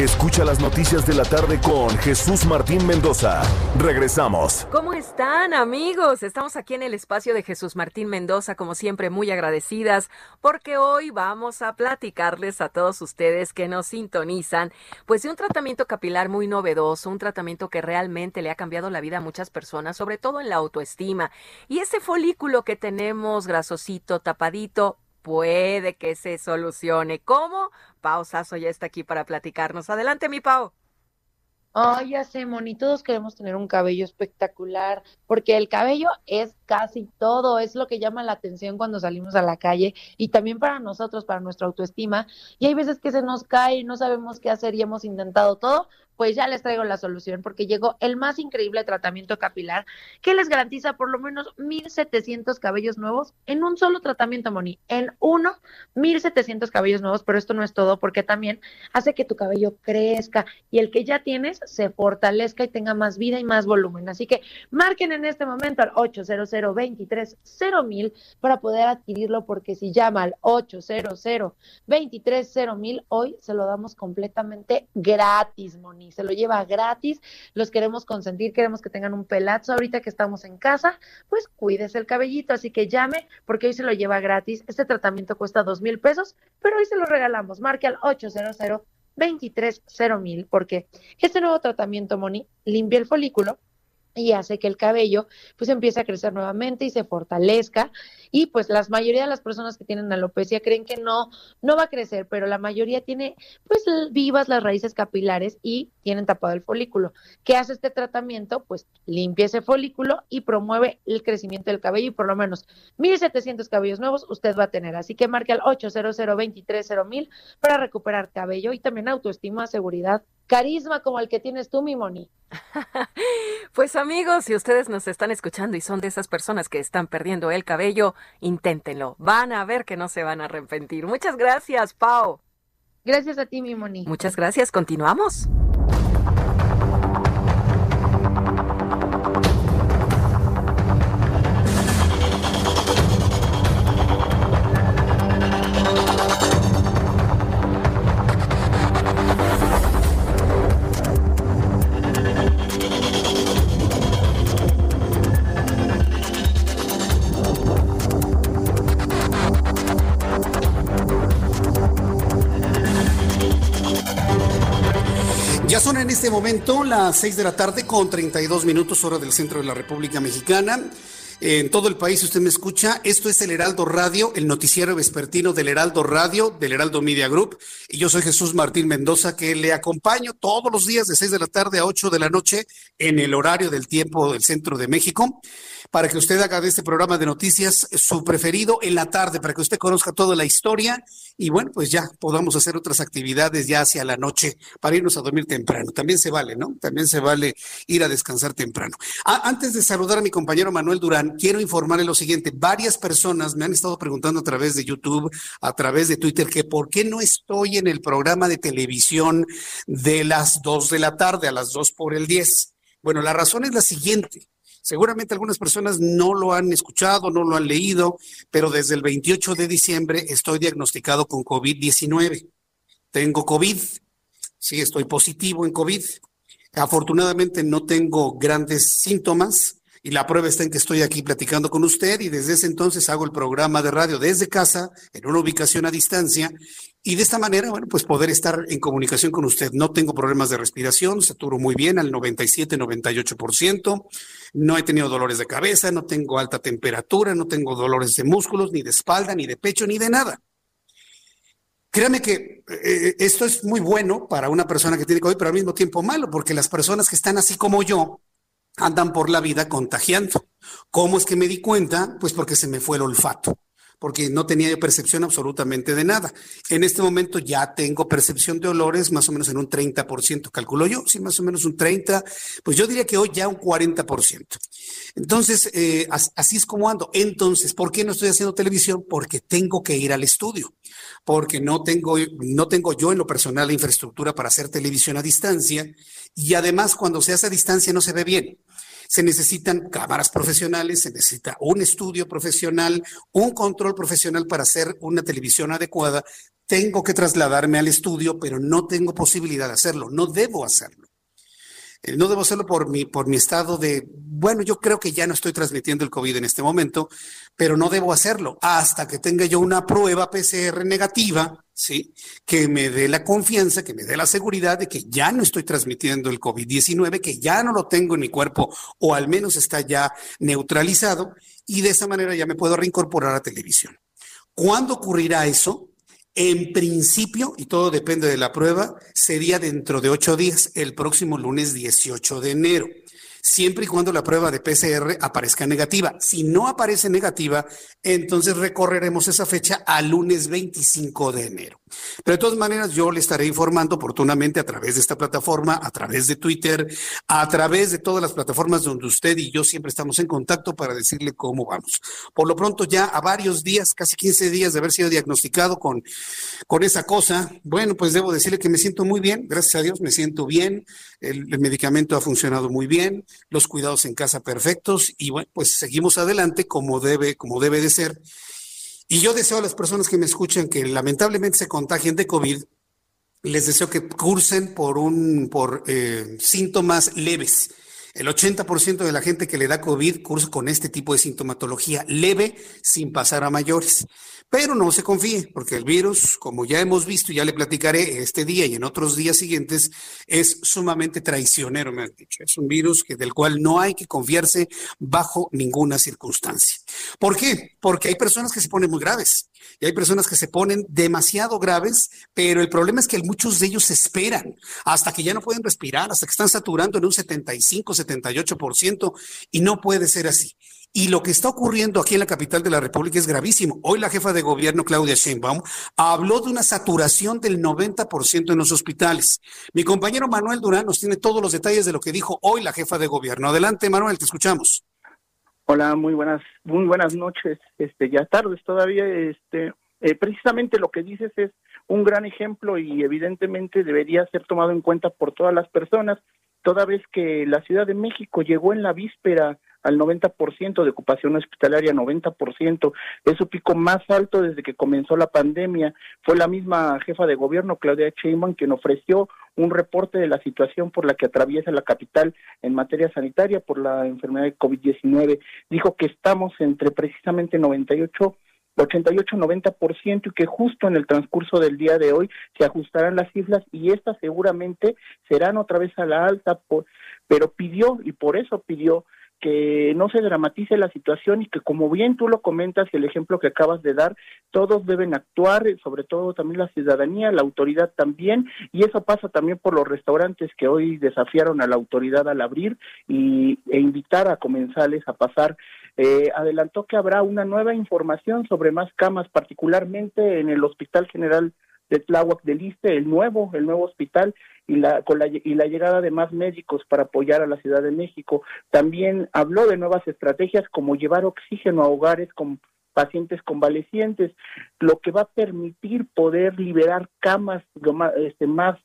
Escucha las noticias de la tarde con Jesús Martín Mendoza. Regresamos. ¿Cómo están amigos? Estamos aquí en el espacio de Jesús Martín Mendoza, como siempre muy agradecidas, porque hoy vamos a platicarles a todos ustedes que nos sintonizan, pues de un tratamiento capilar muy novedoso, un tratamiento que realmente le ha cambiado la vida a muchas personas, sobre todo en la autoestima. Y ese folículo que tenemos grasosito, tapadito, puede que se solucione. ¿Cómo? Pau Sasso ya está aquí para platicarnos. Adelante, mi Pau. Ay, ya sé, Moni, todos queremos tener un cabello espectacular, porque el cabello es casi todo, es lo que llama la atención cuando salimos a la calle y también para nosotros, para nuestra autoestima. Y hay veces que se nos cae y no sabemos qué hacer y hemos intentado todo, pues ya les traigo la solución porque llegó el más increíble tratamiento capilar que les garantiza por lo menos 1700 cabellos nuevos en un solo tratamiento, Moni. En uno, 1700 cabellos nuevos, pero esto no es todo porque también hace que tu cabello crezca y el que ya tienes se fortalezca y tenga más vida y más volumen. Así que marquen en este momento al 800 23 mil para poder adquirirlo porque si llama al 800 23 mil hoy se lo damos completamente gratis, Moni se lo lleva gratis, los queremos consentir, queremos que tengan un pelazo. Ahorita que estamos en casa, pues cuídese el cabellito, así que llame porque hoy se lo lleva gratis, este tratamiento cuesta dos mil pesos, pero hoy se lo regalamos, marque al 800 23 mil porque este nuevo tratamiento, Moni, limpia el folículo, y hace que el cabello pues empiece a crecer nuevamente y se fortalezca. Y pues la mayoría de las personas que tienen alopecia creen que no no va a crecer pero la mayoría tiene pues vivas las raíces capilares y tienen tapado el folículo. ¿qué hace este tratamiento? pues limpia ese folículo y promueve el crecimiento del cabello y por lo menos 1700 cabellos nuevos usted va a tener. Así que marque al 800 mil para recuperar cabello y también autoestima seguridad carisma como el que tienes tú mi Moni pues amigos, si ustedes nos están escuchando y son de esas personas que están perdiendo el cabello, inténtenlo. Van a ver que no se van a arrepentir. Muchas gracias, Pau. Gracias a ti, mi Moni. Muchas gracias. Continuamos. En este momento las 6 de la tarde con 32 minutos hora del centro de la República Mexicana. En todo el país usted me escucha. Esto es el Heraldo Radio, el noticiero vespertino del Heraldo Radio, del Heraldo Media Group. Y yo soy Jesús Martín Mendoza, que le acompaño todos los días de 6 de la tarde a 8 de la noche en el horario del tiempo del centro de México para que usted haga de este programa de noticias su preferido en la tarde, para que usted conozca toda la historia y bueno, pues ya podamos hacer otras actividades ya hacia la noche para irnos a dormir temprano. También se vale, ¿no? También se vale ir a descansar temprano. Ah, antes de saludar a mi compañero Manuel Durán, quiero informarle lo siguiente. Varias personas me han estado preguntando a través de YouTube, a través de Twitter, que por qué no estoy en el programa de televisión de las dos de la tarde, a las dos por el diez. Bueno, la razón es la siguiente. Seguramente algunas personas no lo han escuchado, no lo han leído, pero desde el 28 de diciembre estoy diagnosticado con COVID-19. Tengo COVID, sí, estoy positivo en COVID. Afortunadamente no tengo grandes síntomas y la prueba está en que estoy aquí platicando con usted y desde ese entonces hago el programa de radio desde casa, en una ubicación a distancia y de esta manera, bueno, pues poder estar en comunicación con usted. No tengo problemas de respiración, saturo muy bien al 97, 98%. No he tenido dolores de cabeza, no tengo alta temperatura, no tengo dolores de músculos, ni de espalda, ni de pecho, ni de nada. Créame que eh, esto es muy bueno para una persona que tiene COVID, pero al mismo tiempo malo, porque las personas que están así como yo andan por la vida contagiando. ¿Cómo es que me di cuenta? Pues porque se me fue el olfato porque no tenía percepción absolutamente de nada. En este momento ya tengo percepción de olores más o menos en un 30%, calculo yo, sí, más o menos un 30%, pues yo diría que hoy ya un 40%. Entonces, eh, así es como ando. Entonces, ¿por qué no estoy haciendo televisión? Porque tengo que ir al estudio, porque no tengo, no tengo yo en lo personal la infraestructura para hacer televisión a distancia y además cuando se hace a distancia no se ve bien se necesitan cámaras profesionales, se necesita un estudio profesional, un control profesional para hacer una televisión adecuada. Tengo que trasladarme al estudio, pero no tengo posibilidad de hacerlo, no debo hacerlo. Eh, no debo hacerlo por mi, por mi estado de, bueno, yo creo que ya no estoy transmitiendo el COVID en este momento, pero no debo hacerlo hasta que tenga yo una prueba PCR negativa, ¿sí? Que me dé la confianza, que me dé la seguridad de que ya no estoy transmitiendo el COVID-19, que ya no lo tengo en mi cuerpo o al menos está ya neutralizado y de esa manera ya me puedo reincorporar a televisión. ¿Cuándo ocurrirá eso? En principio, y todo depende de la prueba, sería dentro de ocho días, el próximo lunes 18 de enero siempre y cuando la prueba de PCR aparezca negativa. Si no aparece negativa, entonces recorreremos esa fecha al lunes 25 de enero. Pero de todas maneras, yo le estaré informando oportunamente a través de esta plataforma, a través de Twitter, a través de todas las plataformas donde usted y yo siempre estamos en contacto para decirle cómo vamos. Por lo pronto, ya a varios días, casi 15 días de haber sido diagnosticado con, con esa cosa, bueno, pues debo decirle que me siento muy bien, gracias a Dios, me siento bien, el medicamento ha funcionado muy bien, los cuidados en casa perfectos y bueno, pues seguimos adelante como debe, como debe de ser. Y yo deseo a las personas que me escuchan que lamentablemente se contagien de COVID, les deseo que cursen por un por eh, síntomas leves. El 80% de la gente que le da COVID cursa con este tipo de sintomatología leve sin pasar a mayores. Pero no se confíe, porque el virus, como ya hemos visto y ya le platicaré este día y en otros días siguientes, es sumamente traicionero, me han dicho. Es un virus del cual no hay que confiarse bajo ninguna circunstancia. ¿Por qué? Porque hay personas que se ponen muy graves y hay personas que se ponen demasiado graves, pero el problema es que muchos de ellos esperan hasta que ya no pueden respirar, hasta que están saturando en un 75, 78% y no puede ser así. Y lo que está ocurriendo aquí en la capital de la República es gravísimo. Hoy la jefa de gobierno, Claudia Sheinbaum, habló de una saturación del 90% en los hospitales. Mi compañero Manuel Durán nos tiene todos los detalles de lo que dijo hoy la jefa de gobierno. Adelante, Manuel, te escuchamos. Hola, muy buenas, buenas noches. Este, ya tardes todavía. Este, eh, precisamente lo que dices es un gran ejemplo y evidentemente debería ser tomado en cuenta por todas las personas, toda vez que la Ciudad de México llegó en la víspera al 90% de ocupación hospitalaria, 90%, es su pico más alto desde que comenzó la pandemia. Fue la misma jefa de gobierno, Claudia Sheinbaum, quien ofreció un reporte de la situación por la que atraviesa la capital en materia sanitaria por la enfermedad de COVID-19. Dijo que estamos entre precisamente 98 88-90% y que justo en el transcurso del día de hoy se ajustarán las cifras y estas seguramente serán otra vez a la alta, pero pidió y por eso pidió que no se dramatice la situación y que como bien tú lo comentas y el ejemplo que acabas de dar, todos deben actuar, sobre todo también la ciudadanía, la autoridad también, y eso pasa también por los restaurantes que hoy desafiaron a la autoridad al abrir y, e invitar a comensales a pasar. Eh, adelantó que habrá una nueva información sobre más camas, particularmente en el Hospital General de Tláhuac del Iste, el nuevo, el nuevo hospital y la, con la, y la llegada de más médicos para apoyar a la Ciudad de México. También habló de nuevas estrategias como llevar oxígeno a hogares con pacientes convalecientes, lo que va a permitir poder liberar camas este, más,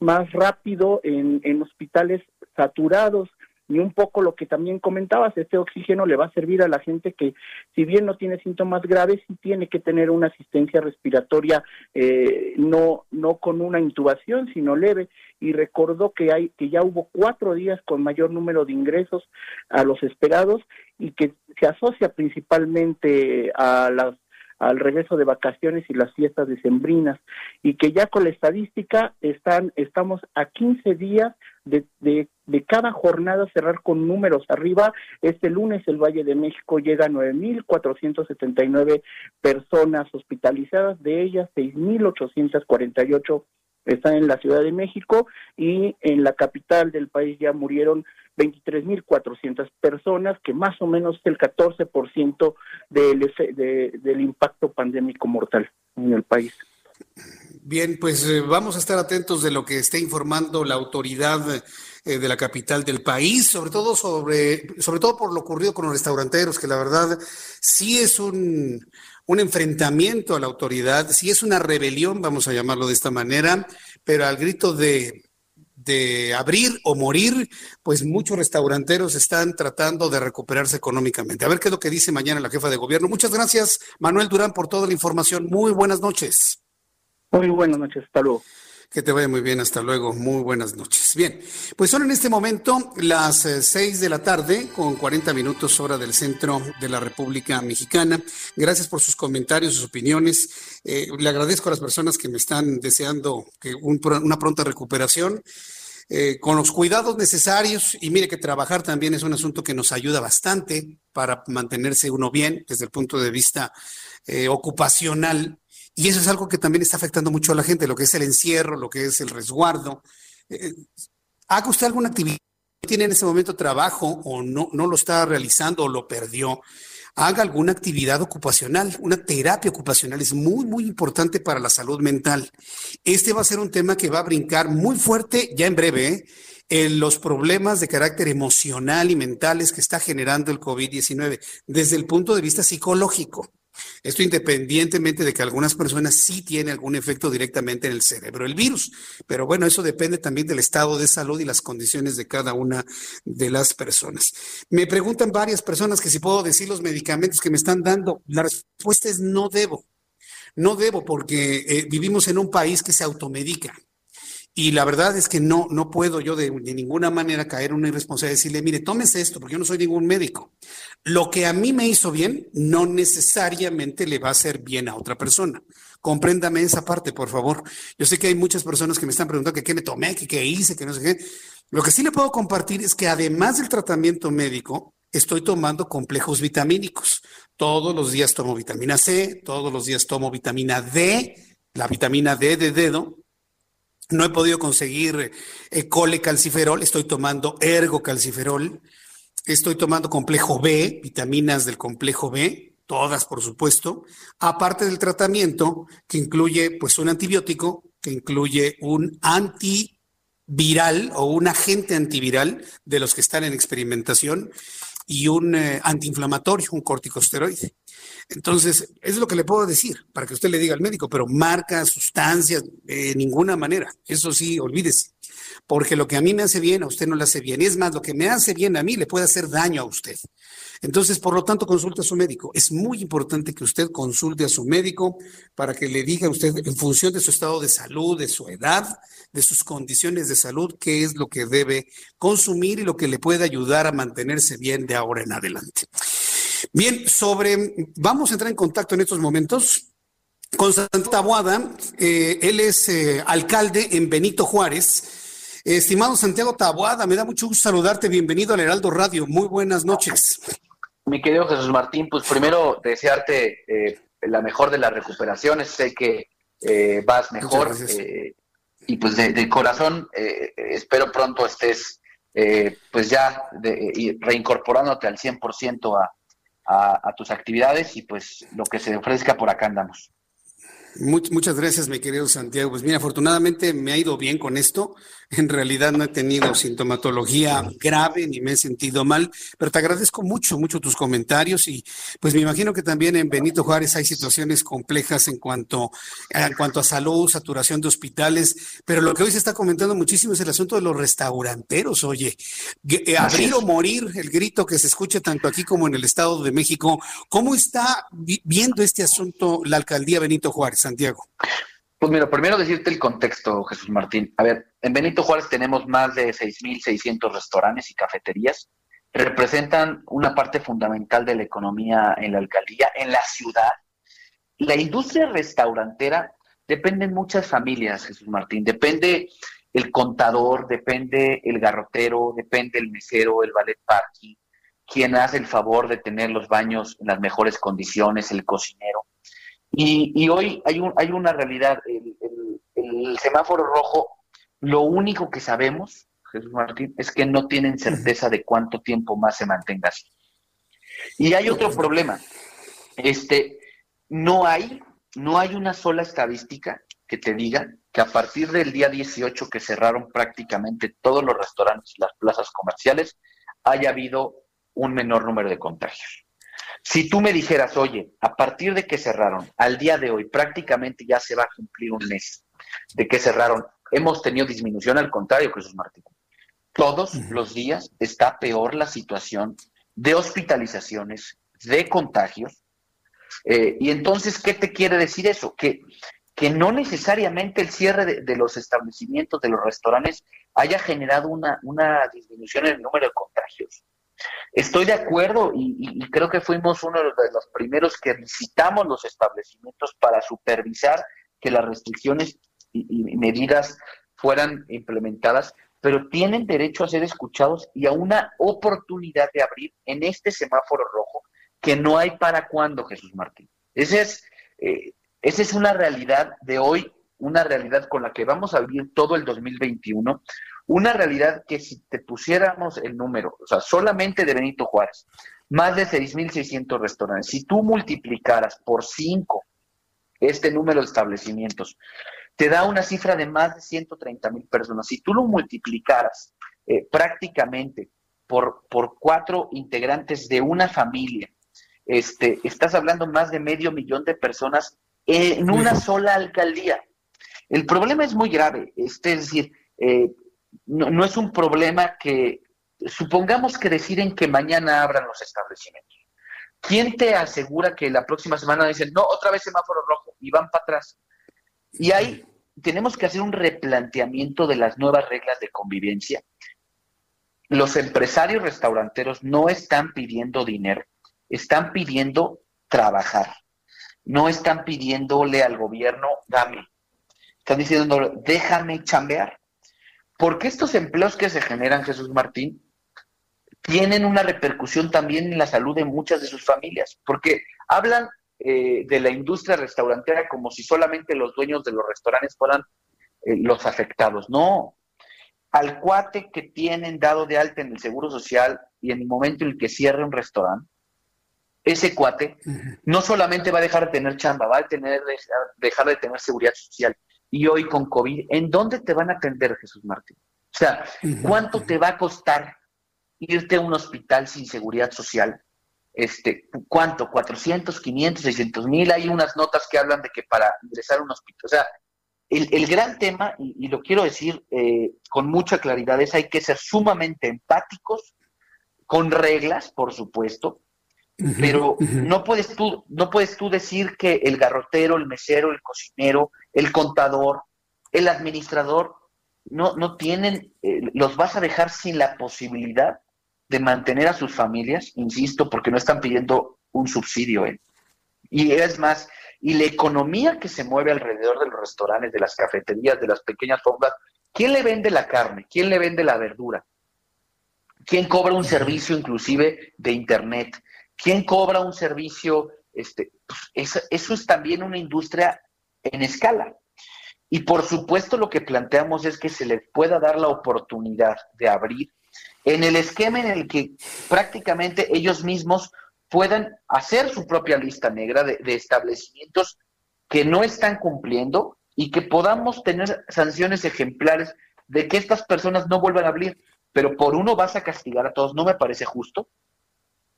más rápido en, en hospitales saturados. Ni un poco lo que también comentabas, este oxígeno le va a servir a la gente que si bien no tiene síntomas graves, sí tiene que tener una asistencia respiratoria eh, no, no con una intubación, sino leve. Y recordó que hay, que ya hubo cuatro días con mayor número de ingresos a los esperados y que se asocia principalmente a las al regreso de vacaciones y las fiestas decembrinas y que ya con la estadística están estamos a 15 días de, de, cada jornada cerrar con números arriba. Este lunes el Valle de México llega a 9.479 personas hospitalizadas, de ellas 6.848 están en la Ciudad de México y en la capital del país ya murieron 23.400 personas, que más o menos es el 14% del, de, del impacto pandémico mortal en el país. Bien, pues eh, vamos a estar atentos de lo que esté informando la autoridad eh, de la capital del país, sobre todo sobre, sobre todo por lo ocurrido con los restauranteros, que la verdad sí es un, un enfrentamiento a la autoridad, sí es una rebelión, vamos a llamarlo de esta manera, pero al grito de de abrir o morir, pues muchos restauranteros están tratando de recuperarse económicamente. A ver qué es lo que dice mañana la jefa de gobierno. Muchas gracias, Manuel Durán, por toda la información. Muy buenas noches. Muy buenas noches, hasta luego. Que te vaya muy bien, hasta luego. Muy buenas noches. Bien, pues son en este momento las eh, seis de la tarde con 40 minutos hora del centro de la República Mexicana. Gracias por sus comentarios, sus opiniones. Eh, le agradezco a las personas que me están deseando que una pronta recuperación. Eh, con los cuidados necesarios y mire que trabajar también es un asunto que nos ayuda bastante para mantenerse uno bien desde el punto de vista ocupacional y eso es algo que también está afectando mucho a la gente, lo que es el encierro, lo que es el resguardo. Eh, ¿Haga usted alguna actividad? ¿Tiene en ese momento trabajo o no, no lo está realizando o lo perdió? Haga alguna actividad ocupacional, una terapia ocupacional es muy, muy importante para la salud mental. Este va a ser un tema que va a brincar muy fuerte ya en breve. ¿eh? en los problemas de carácter emocional y mentales que está generando el COVID-19 desde el punto de vista psicológico. Esto independientemente de que algunas personas sí tienen algún efecto directamente en el cerebro, el virus. Pero bueno, eso depende también del estado de salud y las condiciones de cada una de las personas. Me preguntan varias personas que si puedo decir los medicamentos que me están dando. La respuesta es no debo. No debo porque eh, vivimos en un país que se automedica. Y la verdad es que no, no puedo yo de, ninguna manera caer en una irresponsabilidad y decirle, mire, tómese esto, porque yo no soy ningún médico. Lo que a mí me hizo bien, no necesariamente le va a hacer bien a otra persona. Compréndame esa parte, por favor. Yo sé que hay muchas personas que me están preguntando qué me tomé, qué hice, que no sé qué. Lo que sí le puedo compartir es que además del tratamiento médico, estoy tomando complejos vitamínicos. Todos los días tomo vitamina C, todos los días tomo vitamina D, la vitamina D de dedo, no he podido conseguir eh, colecalciferol, estoy tomando ergocalciferol, estoy tomando complejo B, vitaminas del complejo B, todas por supuesto, aparte del tratamiento que incluye pues un antibiótico, que incluye un antiviral o un agente antiviral de los que están en experimentación y un eh, antiinflamatorio, un corticosteroide. Entonces, es lo que le puedo decir para que usted le diga al médico, pero marca, sustancias, de ninguna manera. Eso sí, olvídese. Porque lo que a mí me hace bien, a usted no le hace bien. Es más, lo que me hace bien a mí le puede hacer daño a usted. Entonces, por lo tanto, consulte a su médico. Es muy importante que usted consulte a su médico para que le diga a usted, en función de su estado de salud, de su edad, de sus condiciones de salud, qué es lo que debe consumir y lo que le puede ayudar a mantenerse bien de ahora en adelante. Bien, sobre, vamos a entrar en contacto en estos momentos con Santa Tabuada. Eh, él es eh, alcalde en Benito Juárez. estimado Santiago Tabuada, me da mucho gusto saludarte. Bienvenido al Heraldo Radio. Muy buenas noches. Mi querido Jesús Martín, pues primero desearte eh, la mejor de las recuperaciones. Sé que vas mejor y pues de, corazón espero pronto estés pues ya reincorporándote al 100% a, a, tus actividades y pues lo que se ofrezca por acá andamos. muchas gracias, mi querido Santiago. Pues mira, afortunadamente me ha ido bien con esto. En realidad no he tenido sintomatología grave ni me he sentido mal, pero te agradezco mucho, mucho tus comentarios y pues me imagino que también en Benito Juárez hay situaciones complejas en cuanto, en cuanto a salud, saturación de hospitales, pero lo que hoy se está comentando muchísimo es el asunto de los restauranteros, oye, eh, abrir o morir, el grito que se escucha tanto aquí como en el Estado de México, ¿cómo está viendo este asunto la alcaldía Benito Juárez, Santiago? Pues mira, primero decirte el contexto, Jesús Martín. A ver, en Benito Juárez tenemos más de 6.600 restaurantes y cafeterías. Representan una parte fundamental de la economía en la alcaldía, en la ciudad. La industria restaurantera depende de muchas familias, Jesús Martín. Depende el contador, depende el garrotero, depende el mesero, el ballet parking, quien hace el favor de tener los baños en las mejores condiciones, el cocinero. Y, hoy hay, un, hay una realidad, el, semáforo rojo, lo único que sabemos, Jesús Martín, es que no tienen certeza de cuánto tiempo más se mantenga así. Y hay otro problema, este, no hay, no hay una sola estadística que te diga que a partir del día 18 que cerraron prácticamente todos los restaurantes y las plazas comerciales, haya habido un menor número de contagios. Si tú me dijeras, oye, a partir de que cerraron, al día de hoy prácticamente ya se va a cumplir un mes de que cerraron, hemos tenido disminución, al contrario, Jesús Martín. Todos los días está peor la situación de hospitalizaciones, de contagios. Eh, y entonces, ¿qué te quiere decir eso? Que, que no necesariamente el cierre de, de, los establecimientos, de los restaurantes, haya generado una, una disminución en el número de contagios. Estoy de acuerdo y, creo que fuimos uno de los primeros que visitamos los establecimientos para supervisar que las restricciones y, medidas fueran implementadas, pero tienen derecho a ser escuchados y a una oportunidad de abrir en este semáforo rojo que no hay para cuándo, Jesús Martín. Ese es, eh, esa es una realidad de hoy, una realidad con la que vamos a vivir todo el 2021, una realidad que si te pusiéramos el número, o sea, solamente de Benito Juárez, más de 6.600 restaurantes, si tú multiplicaras por 5 este número de establecimientos, te da una cifra de más de 130 mil personas. Si tú lo multiplicaras eh, prácticamente por, por cuatro integrantes de una familia, este, estás hablando más de medio millón de personas en una sola alcaldía. El problema es muy grave, este, es decir, eh, no, es un problema que, supongamos que deciden que mañana abran los establecimientos. ¿Quién te asegura que la próxima semana dicen, no, otra vez semáforo rojo y van para atrás? Y ahí tenemos que hacer un replanteamiento de las nuevas reglas de convivencia. Los empresarios restauranteros no están pidiendo dinero, están pidiendo trabajar. No están pidiéndole al gobierno, dame. Están diciendo, déjame chambear. Porque estos empleos que se generan, Jesús Martín, tienen una repercusión también en la salud de muchas de sus familias, porque hablan eh, de la industria restaurantera como si solamente los dueños de los restaurantes fueran eh, los afectados. No, al cuate que tienen dado de alta en el Seguro Social y en el momento en el que cierre un restaurante, ese cuate no solamente va a dejar de tener chamba, va a tener, dejar de tener seguridad social, y hoy con COVID, ¿en dónde te van a atender, Jesús Martín? O sea, ¿cuánto te va a costar irte a un hospital sin seguridad social? Este, ¿Cuánto? ¿400, 500, 600 mil? Hay unas notas que hablan de que para ingresar a un hospital, o sea, el, gran tema, y, lo quiero decir eh, con mucha claridad, es hay que ser sumamente empáticos, con reglas, por supuesto, pero no puedes tú, no puedes tú decir que el garrotero, el mesero, el cocinero, el contador, el administrador, no, no tienen, eh, los vas a dejar sin la posibilidad de mantener a sus familias, insisto, porque no están pidiendo un subsidio. ¿eh? Y es más, y la economía que se mueve alrededor de los restaurantes, de las cafeterías, de las pequeñas fondas, ¿quién le vende la carne? ¿Quién le vende la verdura? ¿Quién cobra un servicio inclusive de internet? ¿Quién cobra un servicio? Este, pues, eso es también una industria en escala. Y por supuesto lo que planteamos es que se les pueda dar la oportunidad de abrir en el esquema en el que prácticamente ellos mismos puedan hacer su propia lista negra de, de establecimientos que no están cumpliendo y que podamos tener sanciones ejemplares de que estas personas no vuelvan a abrir, pero por uno vas a castigar a todos, no me parece justo.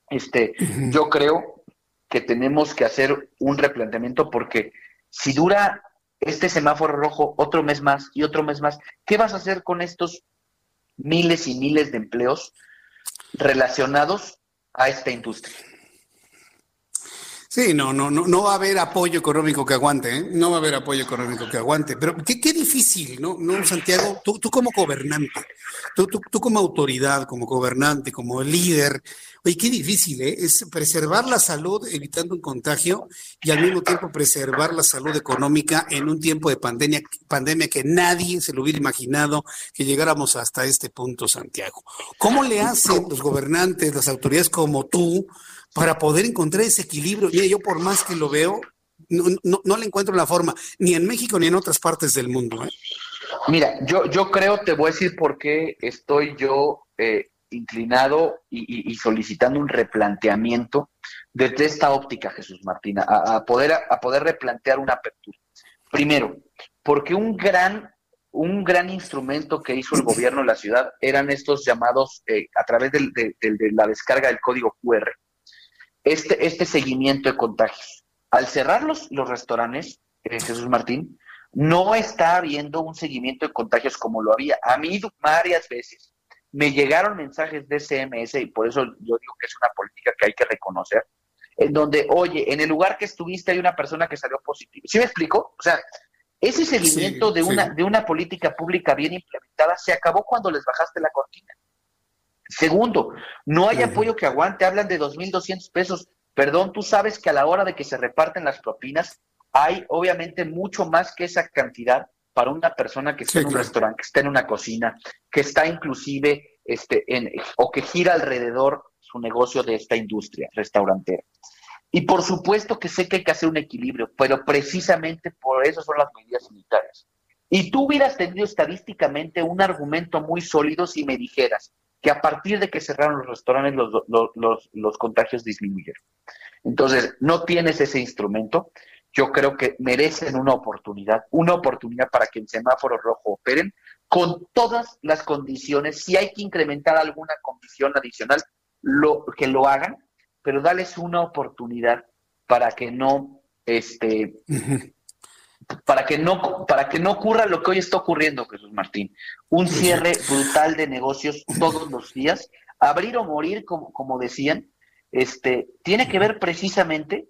Este, yo creo que tenemos que hacer un replanteamiento porque si dura este semáforo rojo otro mes más y otro mes más, ¿qué vas a hacer con estos miles y miles de empleos relacionados a esta industria? Sí, no, no, no, va a haber apoyo económico que aguante, ¿eh? no va a haber apoyo económico que aguante. Pero qué, qué difícil, ¿no? No, Santiago, tú, tú como gobernante, tú, tú, tú, como autoridad, como gobernante, como líder, oye, qué difícil, ¿eh? Es preservar la salud evitando un contagio y al mismo tiempo preservar la salud económica en un tiempo de pandemia, pandemia que nadie se lo hubiera imaginado que llegáramos hasta este punto, Santiago. ¿Cómo le hacen los gobernantes, las autoridades como tú? Para poder encontrar ese equilibrio. Mira, yo por más que lo veo, no, no, no, le encuentro la forma, ni en México ni en otras partes del mundo. ¿eh? Mira, yo, yo creo, te voy a decir por qué estoy yo eh, inclinado y, solicitando un replanteamiento desde esta óptica, Jesús Martina, a, poder, a poder replantear una apertura. Primero, porque un gran un gran instrumento que hizo el gobierno de la ciudad eran estos llamados eh, a través de, la descarga del código QR este, este seguimiento de contagios. Al cerrar los, los restaurantes, eh, Jesús Martín, no está habiendo un seguimiento de contagios como lo había. A mí varias veces me llegaron mensajes de SMS y por eso yo digo que es una política que hay que reconocer, en donde, oye, en el lugar que estuviste hay una persona que salió positiva. ¿Sí me explico? O sea, ese seguimiento sí, de, una, de una política pública bien implementada se acabó cuando les bajaste la cortina. Segundo, no hay uh -huh. apoyo que aguante, hablan de 2.200 pesos. Perdón, tú sabes que a la hora de que se reparten las propinas, hay obviamente mucho más que esa cantidad para una persona que está sí, en un claro. restaurante, que está en una cocina, que está inclusive este, en, o que gira alrededor su negocio de esta industria restaurantera. Y por supuesto que sé que hay que hacer un equilibrio, pero precisamente por eso son las medidas sanitarias. Y tú hubieras tenido estadísticamente un argumento muy sólido si me dijeras, que a partir de que cerraron los restaurantes los, los, los, los, contagios disminuyeron. Entonces, no tienes ese instrumento. Yo creo que merecen una oportunidad, una oportunidad para que en semáforo rojo operen con todas las condiciones. Si hay que incrementar alguna condición adicional, lo, que lo hagan, pero dales una oportunidad para que no este, para que no para que no ocurra lo que hoy está ocurriendo, Jesús Martín, un cierre brutal de negocios todos los días, abrir o morir, como, como decían, este, tiene que ver precisamente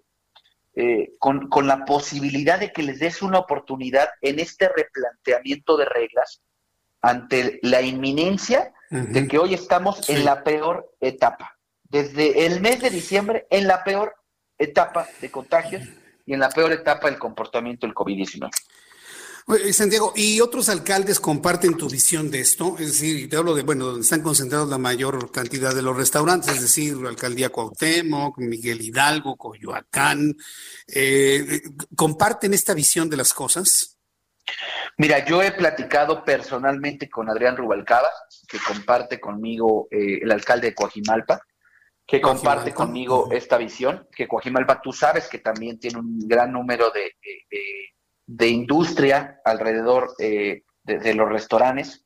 eh, con, con, la posibilidad de que les des una oportunidad en este replanteamiento de reglas ante la inminencia uh -huh. de que hoy estamos sí. en la peor etapa. Desde el mes de diciembre, en la peor etapa de contagios y en la peor etapa del comportamiento del COVID-19. Santiago, ¿y otros alcaldes comparten tu visión de esto? Es decir, te hablo de, bueno, donde están concentrados la mayor cantidad de los restaurantes, es decir, la alcaldía Cuauhtémoc, Miguel Hidalgo, Coyoacán, eh, ¿comparten esta visión de las cosas? Mira, yo he platicado personalmente con Adrián Rubalcaba, que comparte conmigo eh, el alcalde de Coajimalpa, que comparte conmigo esta visión, que Coajimalpa tú sabes que también tiene un gran número de, de, de industria alrededor eh, de, de, los restaurantes.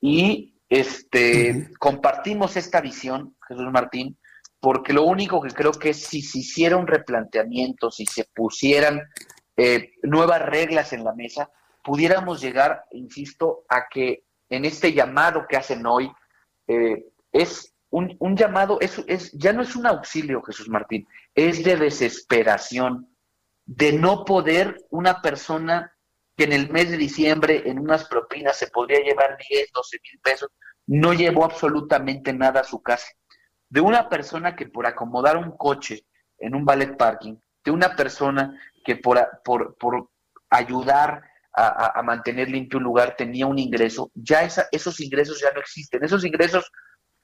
Y este uh -huh. compartimos esta visión, Jesús Martín, porque lo único que creo que es si se hiciera un replanteamiento, si se pusieran eh, nuevas reglas en la mesa, pudiéramos llegar, insisto, a que en este llamado que hacen hoy eh, es un, un llamado, es, es, ya no es un auxilio, Jesús Martín, es de desesperación, de no poder una persona que en el mes de diciembre en unas propinas se podría llevar 10, 12 mil pesos, no llevó absolutamente nada a su casa. De una persona que por acomodar un coche en un ballet parking, de una persona que por, por, por ayudar a, a, mantener limpio un lugar tenía un ingreso, ya esa, esos ingresos ya no existen. Esos ingresos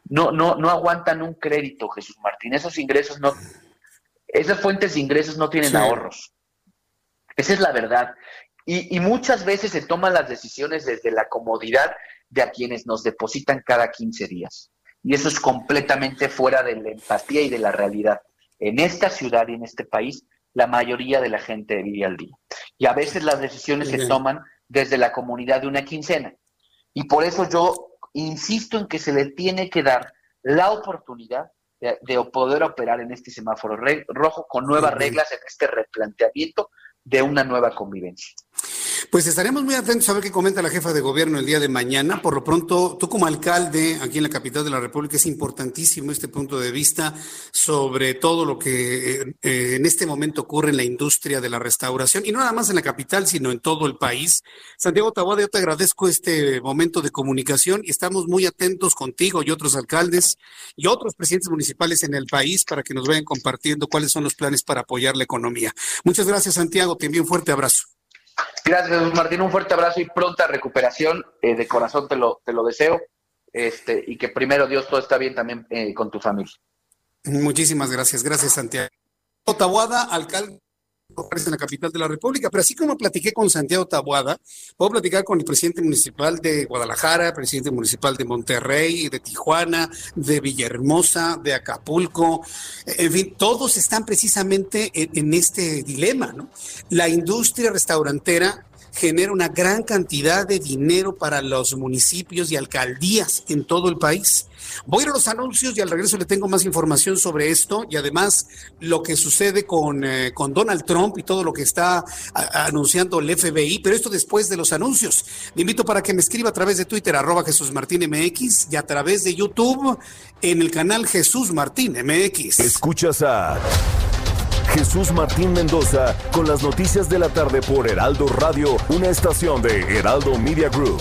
no, no, no aguantan un crédito, Jesús Martín. Esos ingresos no, esas fuentes de ingresos no tienen sí. ahorros. Esa es la verdad. Y, y, muchas veces se toman las decisiones desde la comodidad de a quienes nos depositan cada 15 días. Y eso es completamente fuera de la empatía y de la realidad. En esta ciudad y en este país, la mayoría de la gente vive al día. Y a veces las decisiones se toman desde la comunidad de una quincena. Y por eso yo insisto en que se le tiene que dar la oportunidad de, de poder operar en este semáforo rojo con nuevas reglas, en este replanteamiento de una nueva convivencia. Pues estaremos muy atentos a ver qué comenta la jefa de gobierno el día de mañana. Por lo pronto, tú como alcalde aquí en la capital de la República es importantísimo este punto de vista sobre todo lo que eh, eh, en este momento ocurre en la industria de la restauración y no nada más en la capital, sino en todo el país. Santiago Taboada, yo te agradezco este momento de comunicación y estamos muy atentos contigo y otros alcaldes y otros presidentes municipales en el país para que nos vayan compartiendo cuáles son los planes para apoyar la economía. Muchas gracias, Santiago. Te envío un fuerte abrazo. Gracias, Martín. Un fuerte abrazo y pronta recuperación. Eh, de corazón te lo, te lo deseo. Este, y que primero Dios todo está bien también eh, con tu familia. Muchísimas gracias. Gracias, Santiago. Tabuada, alcalde en la capital de la República. Pero así como platiqué con Santiago Tabuada, puedo platicar con el presidente municipal de Guadalajara, presidente municipal de Monterrey, de Tijuana, de Villahermosa, de Acapulco. En fin, todos están precisamente en, en este dilema, ¿no? La industria restaurantera genera una gran cantidad de dinero para los municipios y alcaldías en todo el país. Voy a ir a los anuncios y al regreso le tengo más información sobre esto y además lo que sucede con, eh, con Donald Trump y todo lo que está anunciando el FBI, pero esto después de los anuncios. Le invito para que me escriba a través de Twitter, arroba Jesús Martín MX y a través de YouTube en el canal Jesús Martín MX. Escuchas a... Jesús Martín Mendoza con las noticias de la tarde por Heraldo Radio, una estación de Heraldo Media Group.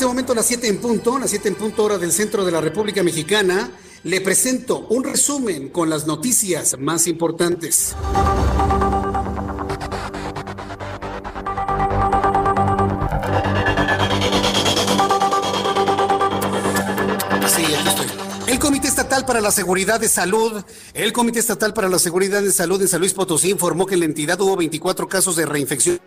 Este momento las 7 en punto, las 7 en punto hora del centro de la República Mexicana. Le presento un resumen con las noticias más importantes. Para la Seguridad de Salud, el Comité Estatal para la Seguridad de Salud en San Luis Potosí informó que en la entidad hubo 24 casos de reinfección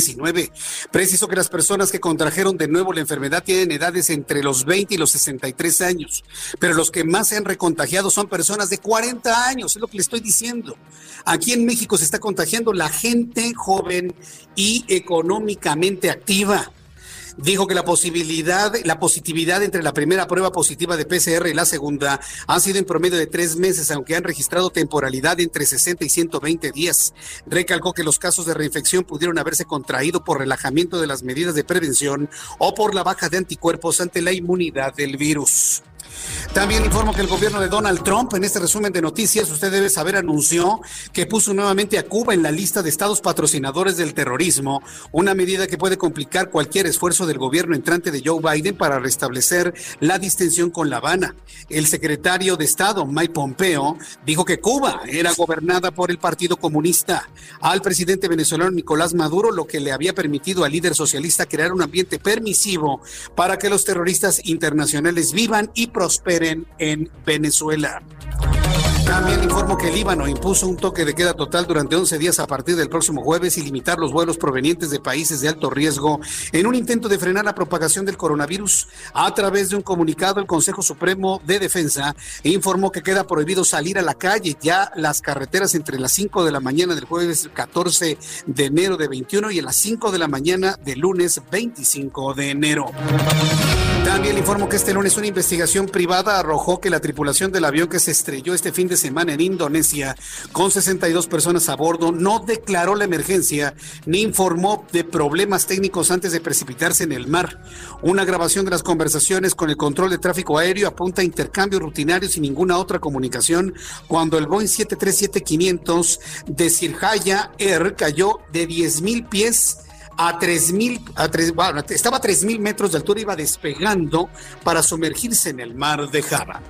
19. Preciso que las personas que contrajeron de nuevo la enfermedad tienen edades entre los 20 y los 63 años, pero los que más se han recontagiado son personas de 40 años, es lo que le estoy diciendo. Aquí en México se está contagiando la gente joven y económicamente activa dijo que la posibilidad, la positividad entre la primera prueba positiva de PCR y la segunda ha sido en promedio de tres meses, aunque han registrado temporalidad entre 60 y 120 días. Recalcó que los casos de reinfección pudieron haberse contraído por relajamiento de las medidas de prevención o por la baja de anticuerpos ante la inmunidad del virus. También informo que el gobierno de Donald Trump, en este resumen de noticias, usted debe saber, anunció que puso nuevamente a Cuba en la lista de estados patrocinadores del terrorismo, una medida que puede complicar cualquier esfuerzo del gobierno entrante de Joe Biden para restablecer la distensión con La Habana. El secretario de Estado, Mike Pompeo, dijo que Cuba era gobernada por el Partido Comunista. Al presidente venezolano Nicolás Maduro, lo que le había permitido al líder socialista crear un ambiente permisivo para que los terroristas internacionales vivan y prosperen en Venezuela. También informo que el Líbano impuso un toque de queda total durante 11 días a partir del próximo jueves y limitar los vuelos provenientes de países de alto riesgo en un intento de frenar la propagación del coronavirus. A través de un comunicado, el Consejo Supremo de Defensa informó que queda prohibido salir a la calle ya las carreteras entre las 5 de la mañana del jueves 14 de enero de 21 y a las 5 de la mañana del lunes 25 de enero. También le informo que este lunes una investigación privada arrojó que la tripulación del avión que se estrelló este fin de semana en Indonesia con 62 personas a bordo no declaró la emergencia ni informó de problemas técnicos antes de precipitarse en el mar. Una grabación de las conversaciones con el control de tráfico aéreo apunta a intercambios rutinarios sin ninguna otra comunicación cuando el Boeing 737-500 de Sirhaya Air cayó de 10.000 pies a 3000, a tres, bueno, estaba a 3000 metros de altura, iba despegando para sumergirse en el mar de Java.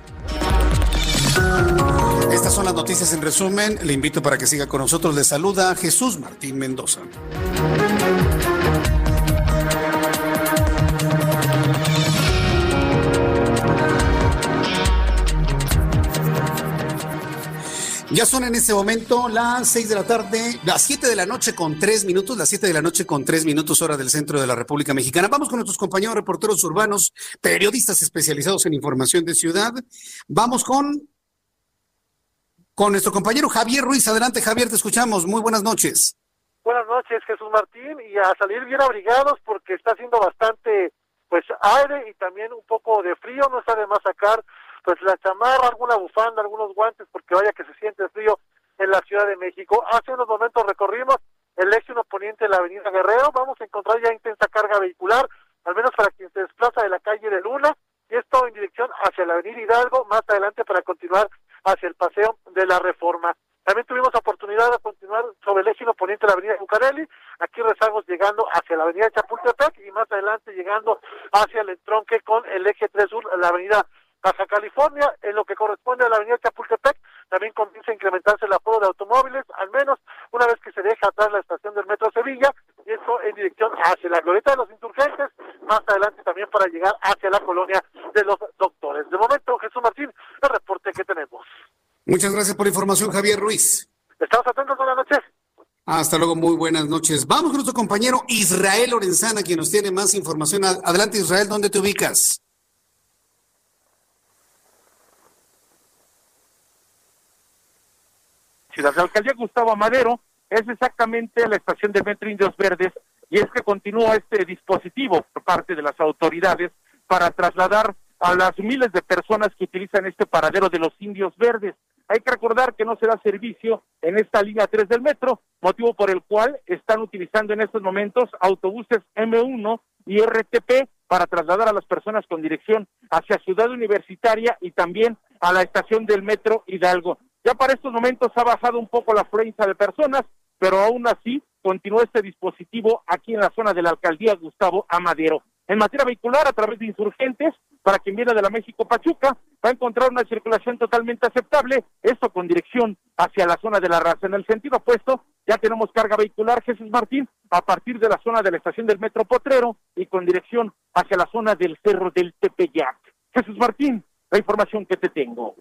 Estas son las noticias en resumen. Le invito para que siga con nosotros. Le saluda Jesús Martín Mendoza. Ya son en este momento las seis de la tarde, las siete de la noche con tres minutos, las siete de la noche con tres minutos hora del centro de la República Mexicana. Vamos con nuestros compañeros reporteros urbanos, periodistas especializados en información de ciudad. Vamos con, con nuestro compañero Javier Ruiz. Adelante, Javier, te escuchamos. Muy buenas noches. Buenas noches, Jesús Martín, y a salir bien abrigados porque está haciendo bastante pues aire y también un poco de frío, no está de más sacar pues la chamarra, alguna bufanda, algunos guantes, porque vaya que se siente frío en la Ciudad de México. Hace unos momentos recorrimos el eje poniente de la Avenida Guerrero, vamos a encontrar ya intensa carga vehicular, al menos para quien se desplaza de la calle de Luna, y esto en dirección hacia la Avenida Hidalgo, más adelante para continuar hacia el Paseo de la Reforma. También tuvimos oportunidad de continuar sobre el eje poniente de la avenida Bucareli, aquí rezagos llegando hacia la avenida Chapultepec y más adelante llegando hacia el entronque con el eje 3 sur, la avenida Baja California, en lo que corresponde a la avenida Chapultepec, también comienza a incrementarse el aforo de automóviles, al menos una vez que se deja atrás la estación del Metro Sevilla, y esto en dirección hacia la glorieta de los insurgentes, más adelante también para llegar hacia la colonia de los doctores. De momento, Jesús Martín, el reporte que tenemos. Muchas gracias por la información, Javier Ruiz. Estamos atentos, buenas noches. Hasta luego, muy buenas noches. Vamos con nuestro compañero Israel Lorenzana, quien nos tiene más información. Adelante, Israel, ¿dónde te ubicas? Ciudad. La alcaldía Gustavo Amadero es exactamente la estación de Metro Indios Verdes y es que continúa este dispositivo por parte de las autoridades para trasladar a las miles de personas que utilizan este paradero de los Indios Verdes. Hay que recordar que no se da servicio en esta línea 3 del metro, motivo por el cual están utilizando en estos momentos autobuses M1 y RTP para trasladar a las personas con dirección hacia Ciudad Universitaria y también a la estación del metro Hidalgo. Ya para estos momentos ha bajado un poco la afluencia de personas, pero aún así continúa este dispositivo aquí en la zona de la alcaldía Gustavo Amadero. En materia vehicular, a través de insurgentes, para quien viene de la México Pachuca, va a encontrar una circulación totalmente aceptable, esto con dirección hacia la zona de la raza. En el sentido opuesto, ya tenemos carga vehicular, Jesús Martín, a partir de la zona de la estación del Metro Potrero y con dirección hacia la zona del Cerro del Tepeyac. Jesús Martín, la información que te tengo.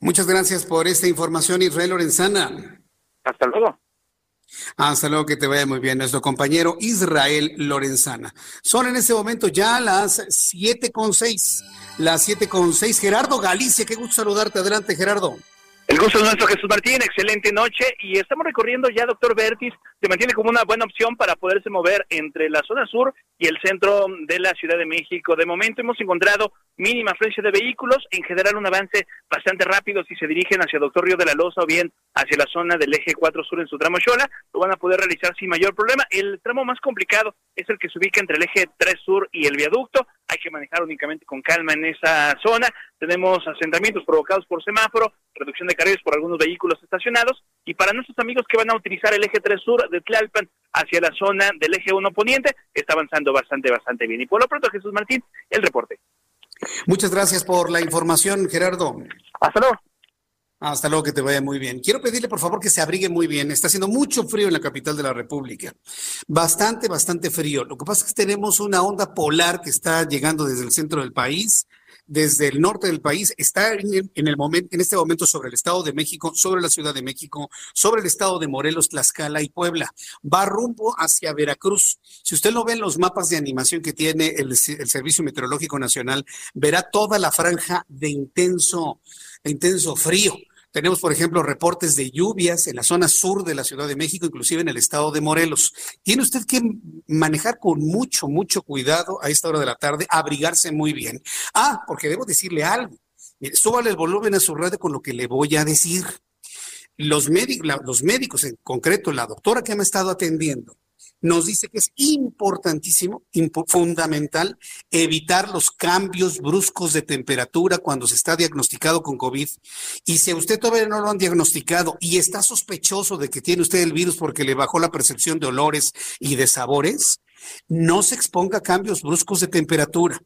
Muchas gracias por esta información, Israel Lorenzana. Hasta luego. Hasta luego, que te vaya muy bien, nuestro compañero Israel Lorenzana. Son en este momento ya las siete con seis. Las siete con seis. Gerardo Galicia, qué gusto saludarte. Adelante, Gerardo. El gusto es nuestro, Jesús Martín. Excelente noche. Y estamos recorriendo ya, doctor Bertis. Se mantiene como una buena opción para poderse mover entre la zona sur y el centro de la Ciudad de México. De momento hemos encontrado mínima afluencia de vehículos, en general un avance bastante rápido si se dirigen hacia Doctor Río de la Loza o bien hacia la zona del eje 4 sur en su tramo Xola, lo van a poder realizar sin mayor problema. El tramo más complicado es el que se ubica entre el eje 3 sur y el viaducto, hay que manejar únicamente con calma en esa zona. Tenemos asentamientos provocados por semáforo, reducción de carriles por algunos vehículos estacionados y para nuestros amigos que van a utilizar el eje 3 sur de Tlalpan hacia la zona del eje 1 poniente, está avanzando bastante, bastante bien. Y por lo pronto, Jesús Martín, el reporte. Muchas gracias por la información, Gerardo. Hasta luego. Hasta luego, que te vaya muy bien. Quiero pedirle, por favor, que se abrigue muy bien. Está haciendo mucho frío en la capital de la República. Bastante, bastante frío. Lo que pasa es que tenemos una onda polar que está llegando desde el centro del país desde el norte del país está en, el momento, en este momento sobre el Estado de México, sobre la Ciudad de México, sobre el Estado de Morelos, Tlaxcala y Puebla. Va rumbo hacia Veracruz. Si usted lo ve en los mapas de animación que tiene el, el Servicio Meteorológico Nacional, verá toda la franja de intenso, de intenso frío Tenemos, por ejemplo, reportes de lluvias en la zona sur de la Ciudad de México, inclusive en el estado de Morelos. Tiene usted que manejar con mucho, mucho cuidado a esta hora de la tarde, abrigarse muy bien. Ah, porque debo decirle algo. Mire, súbale el volumen a su radio con lo que le voy a decir. Los, los médicos, en concreto la doctora que me ha estado atendiendo, nos dice que es importantísimo, fundamental, evitar los cambios bruscos de temperatura cuando se está diagnosticado con COVID. Y si usted todavía no lo han diagnosticado y está sospechoso de que tiene usted el virus porque le bajó la percepción de olores y de sabores, no se exponga a cambios bruscos de temperatura.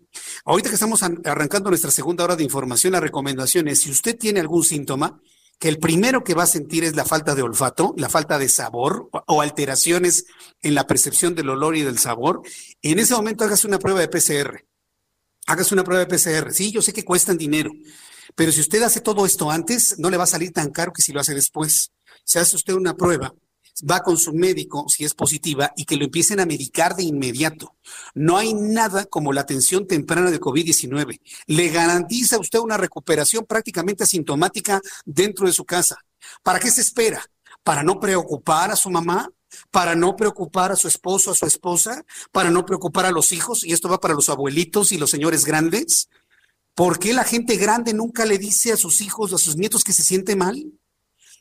Ahorita que estamos arrancando nuestra segunda hora de información, la recomendación es, si usted tiene algún síntoma, que el primero que va a sentir es la falta de olfato, la falta de sabor o alteraciones en la percepción del olor y del sabor, en ese momento hágase una prueba de PCR. Hágase una prueba de PCR. Sí, yo sé que cuestan dinero, pero si usted hace todo esto antes, no le va a salir tan caro que si lo hace después. Se hace usted una prueba va con su médico si es positiva y que lo empiecen a medicar de inmediato. No hay nada como la atención temprana de COVID-19. Le garantiza a usted una recuperación prácticamente asintomática dentro de su casa. ¿Para qué se espera? ¿Para no preocupar a su mamá? para no preocupar a su esposo, a su esposa, para no preocupar a los hijos, y esto va para los abuelitos y los señores grandes. ¿Por qué la gente grande nunca le dice a sus hijos, a sus nietos que se siente mal?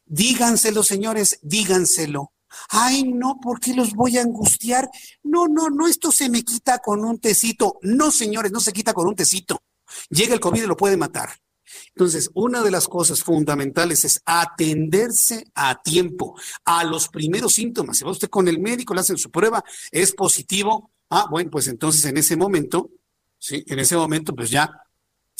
Díganselo, señores, díganselo. Ay, no, ¿por qué los voy a angustiar? No, no, no, esto se me quita con un tecito. No, señores, no se quita con un tecito. Llega el COVID y lo puede matar. Entonces, una de las cosas fundamentales es atenderse a tiempo a los primeros síntomas. Si va usted con el médico, le hacen su prueba, es positivo. Ah, bueno, pues entonces en ese momento, sí, en ese momento, pues ya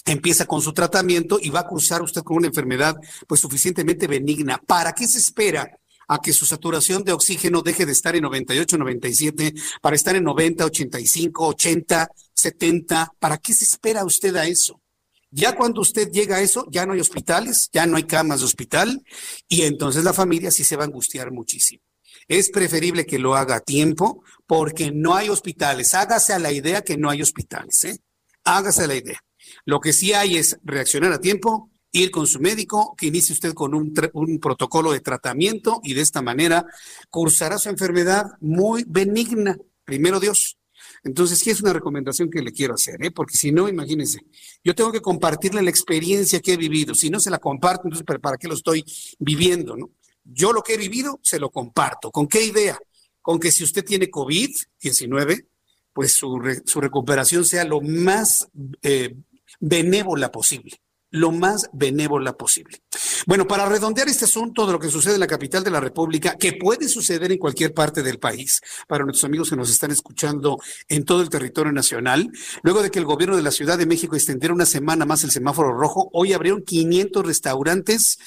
empieza con su tratamiento y va a cursar usted con una enfermedad pues suficientemente benigna. ¿Para qué se espera? a que su saturación de oxígeno deje de estar en 98, 97, para estar en 90, 85, 80, 70. ¿Para qué se espera usted a eso? Ya cuando usted llega a eso, ya no hay hospitales, ya no hay camas de hospital y entonces la familia sí se va a angustiar muchísimo. Es preferible que lo haga a tiempo porque no hay hospitales. Hágase a la idea que no hay hospitales, ¿eh? Hágase a la idea. Lo que sí hay es reaccionar a tiempo, ir con su médico, que inicie usted con un, protocolo de tratamiento y de esta manera cursará su enfermedad muy benigna. Primero Dios. Entonces, sí es una recomendación que le quiero hacer, ¿eh? porque si no, imagínense, yo tengo que compartirle la experiencia que he vivido. Si no se la comparto, entonces, ¿para qué lo estoy viviendo? ¿no? Yo lo que he vivido, se lo comparto. ¿Con qué idea? Con que si usted tiene COVID-19, pues su, su, recuperación sea lo más eh, benévola posible lo más benévola posible. Bueno, para redondear este asunto de lo que sucede en la capital de la República, que puede suceder en cualquier parte del país, para nuestros amigos que nos están escuchando en todo el territorio nacional, luego de que el gobierno de la Ciudad de México extendiera una semana más el semáforo rojo, hoy abrieron 500 restaurantes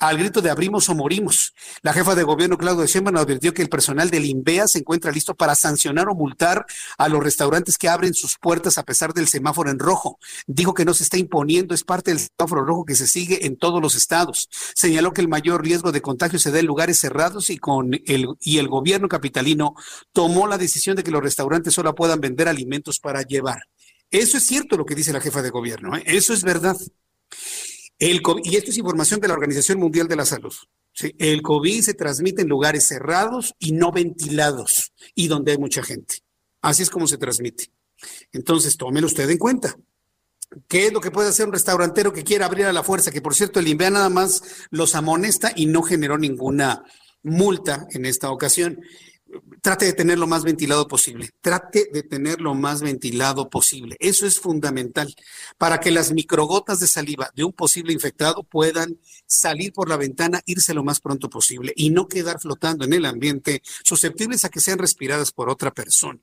al grito de abrimos o morimos. La jefa de gobierno, Claudia Sheinbaum, advirtió que el personal del INVEA se encuentra listo para sancionar o multar a los restaurantes que abren sus puertas a pesar del semáforo en rojo. Dijo que no se está imponiendo, es parte del semáforo rojo que se sigue en todos los estados. Señaló que el mayor riesgo de contagio se da en lugares cerrados y, con el, y el gobierno capitalino tomó la decisión de que los restaurantes solo puedan vender alimentos para llevar. Eso es cierto lo que dice la jefa de gobierno, ¿eh? eso es verdad. El y esto es información de la Organización Mundial de la Salud. El COVID se transmite en lugares cerrados y no ventilados y donde hay mucha gente. Así es como se transmite. Entonces, tómelo usted en cuenta. ¿Qué es lo que puede hacer un restaurantero que quiera abrir a la fuerza? Que por cierto, el INVEA nada más los amonesta y no generó ninguna multa en esta ocasión trate de tener lo más ventilado posible. Trate de tener lo más ventilado posible. Eso es fundamental para que las microgotas de saliva de un posible infectado puedan salir por la ventana, irse lo más pronto posible y no quedar flotando en el ambiente susceptibles a que sean respiradas por otra persona.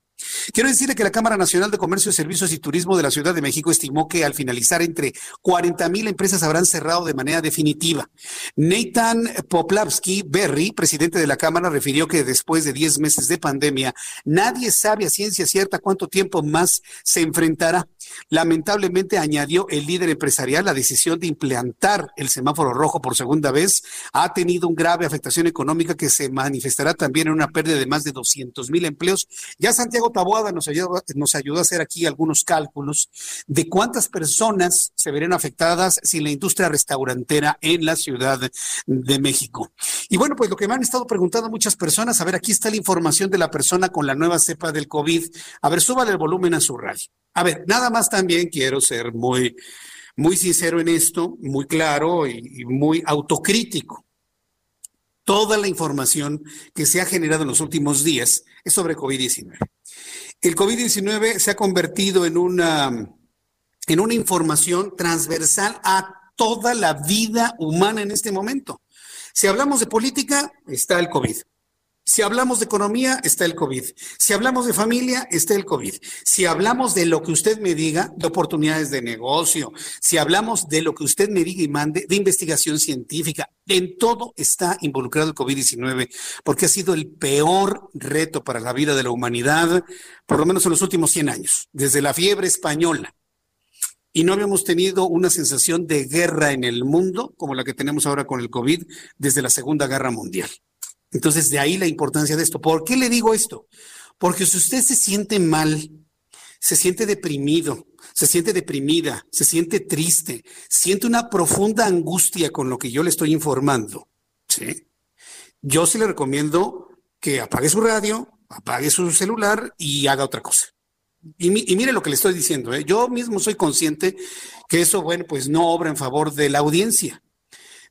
Quiero decirle que la Cámara Nacional de Comercio, Servicios y Turismo de la Ciudad de México estimó que al finalizar entre 40 mil empresas habrán cerrado de manera definitiva. Nathan Poplavsky Berry, presidente de la Cámara, refirió que después de 10 meses de pandemia, nadie sabe a ciencia cierta cuánto tiempo más se enfrentará. Lamentablemente, añadió el líder empresarial, la decisión de implantar el semáforo rojo por segunda vez ha tenido una grave afectación económica que se manifestará también en una pérdida de más de 200 mil empleos. Ya Santiago Taboada nos ayudó, nos ayudó a hacer aquí algunos cálculos de cuántas personas se verían afectadas sin la industria restaurantera en la Ciudad de México. Y bueno, pues lo que me han estado preguntando muchas personas, a ver, aquí está la información de la persona con la nueva cepa del COVID. A ver, súbale el volumen a su radio. A ver, nada más también quiero ser muy, muy sincero en esto, muy claro y muy autocrítico toda la información que se ha generado en los últimos días es sobre COVID-19. El COVID-19 se ha convertido en una, en una información transversal a toda la vida humana en este momento. Si hablamos de política, está el COVID. Si hablamos de economía, está el COVID. Si hablamos de familia, está el COVID. Si hablamos de lo que usted me diga, de oportunidades de negocio, si hablamos de lo que usted me diga y mande, de investigación científica, en todo está involucrado el COVID-19, porque ha sido el peor reto para la vida de la humanidad, por lo menos en los últimos 100 años, desde la fiebre española. Y no habíamos tenido una sensación de guerra en el mundo como la que tenemos ahora con el COVID desde la Segunda Guerra Mundial. Entonces, de ahí la importancia de esto. ¿Por qué le digo esto? Porque si usted se siente mal, se siente deprimido, se siente deprimida, se siente triste, siente una profunda angustia con lo que yo le estoy informando. Yo sí le recomiendo que apague su radio, apague su celular y haga otra cosa. Y, mire lo que le estoy diciendo, ¿eh? yo mismo soy consciente que eso, bueno, pues no obra en favor de la audiencia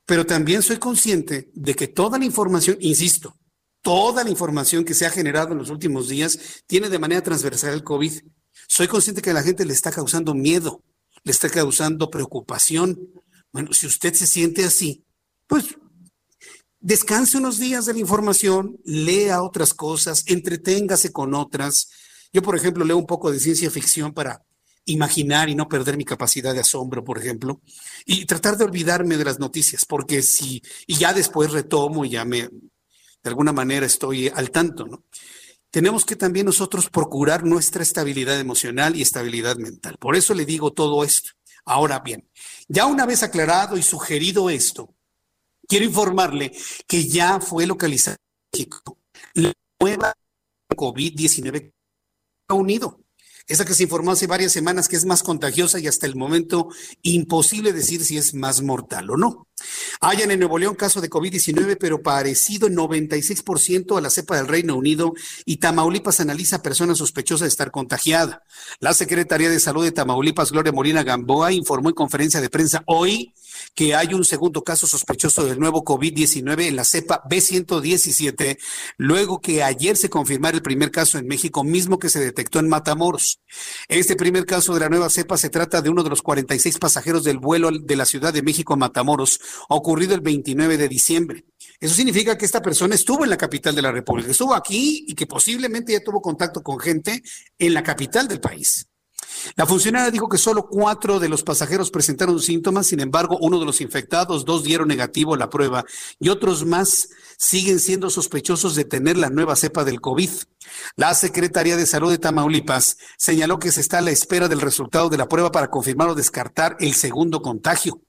pero también soy consciente de que toda la información, insisto, toda la información que se ha generado en los últimos días tiene de manera transversal el COVID. Soy consciente que a la gente le está causando miedo, le está causando preocupación. Bueno, si usted se siente así, pues descanse unos días de la información, lea otras cosas, entreténgase con otras. Yo, por ejemplo, leo un poco de ciencia ficción para imaginar y no perder mi capacidad de asombro, por ejemplo, y tratar de olvidarme de las noticias, porque si, y ya después retomo y ya me, de alguna manera estoy al tanto, ¿no? Tenemos que también nosotros procurar nuestra estabilidad emocional y estabilidad mental. Por eso le digo todo esto. Ahora bien, ya una vez aclarado y sugerido esto, quiero informarle que ya fue localizada la nueva COVID-19 Unido esa que se informó hace varias semanas que es más contagiosa y hasta el momento imposible decir si es más mortal o no. Hayan en Nuevo León caso de COVID-19, pero parecido en 96% a la cepa del Reino Unido y Tamaulipas analiza personas sospechosas de estar contagiada. La Secretaría de Salud de Tamaulipas, Gloria Molina Gamboa, informó en conferencia de prensa hoy que hay un segundo caso sospechoso del nuevo COVID-19 en la cepa B117, luego que ayer se confirmara el primer caso en México, mismo que se detectó en Matamoros. Este primer caso de la nueva cepa se trata de uno de los 46 pasajeros del vuelo de la Ciudad de México a Matamoros, ocurrido el 29 de diciembre. Eso significa que esta persona estuvo en la capital de la República, estuvo aquí y que posiblemente ya tuvo contacto con gente en la capital del país. La funcionaria dijo que solo cuatro de los pasajeros presentaron síntomas, sin embargo, uno de los infectados, dos dieron negativo a la prueba y otros más siguen siendo sospechosos de tener la nueva cepa del COVID. La Secretaría de Salud de Tamaulipas señaló que se está a la espera del resultado de la prueba para confirmar o descartar el segundo contagio.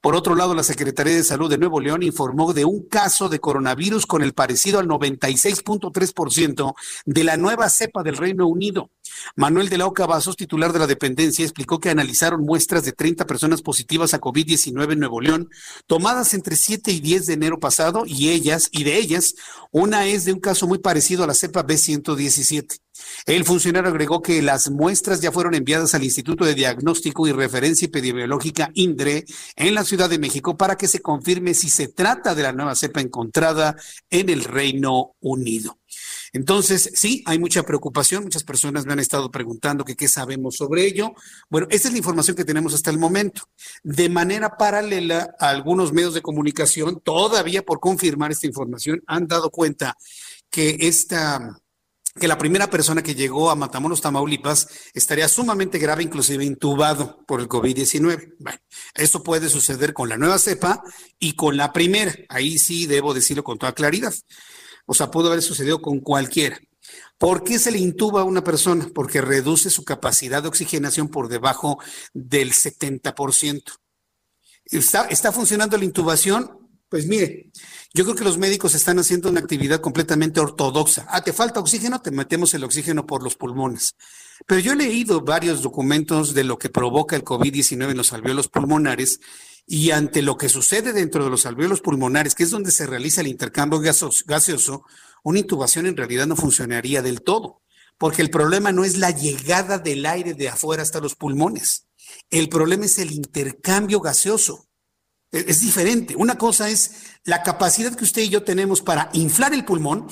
Por otro lado, la Secretaría de Salud de Nuevo León informó de un caso de coronavirus con el parecido al 96.3% de la nueva cepa del Reino Unido. Manuel de la Oca Vasos, titular de la dependencia, explicó que analizaron muestras de 30 personas positivas a COVID-19 en Nuevo León, tomadas entre 7 y 10 de enero pasado, y ellas, y de ellas, una es de un caso muy parecido a la cepa B117. El funcionario agregó que las muestras ya fueron enviadas al Instituto de Diagnóstico y Referencia Epidemiológica INDRE en la Ciudad de México para que se confirme si se trata de la nueva cepa encontrada en el Reino Unido. Entonces, sí, hay mucha preocupación. Muchas personas me han estado preguntando qué sabemos sobre ello. Bueno, esa es la información que tenemos hasta el momento. De manera paralela, algunos medios de comunicación, todavía por confirmar esta información, han dado cuenta que esta que la primera persona que llegó a Matamoros, Tamaulipas, estaría sumamente grave, inclusive intubado por el COVID-19. Bueno, eso puede suceder con la nueva cepa y con la primera. Ahí sí debo decirlo con toda claridad. O sea, pudo haber sucedido con cualquiera. ¿Por qué se le intuba a una persona? Porque reduce su capacidad de oxigenación por debajo del 70%. Está, está funcionando la intubación, Pues mire, yo creo que los médicos están haciendo una actividad completamente ortodoxa. Ah, te falta oxígeno, te metemos el oxígeno por los pulmones. Pero yo he leído varios documentos de lo que provoca el COVID-19 en los alveolos pulmonares y ante lo que sucede dentro de los alveolos pulmonares, que es donde se realiza el intercambio gaseoso, una intubación en realidad no funcionaría del todo, porque el problema no es la llegada del aire de afuera hasta los pulmones. El problema es el intercambio gaseoso. Es diferente. Una cosa es la capacidad que usted y yo tenemos para inflar el pulmón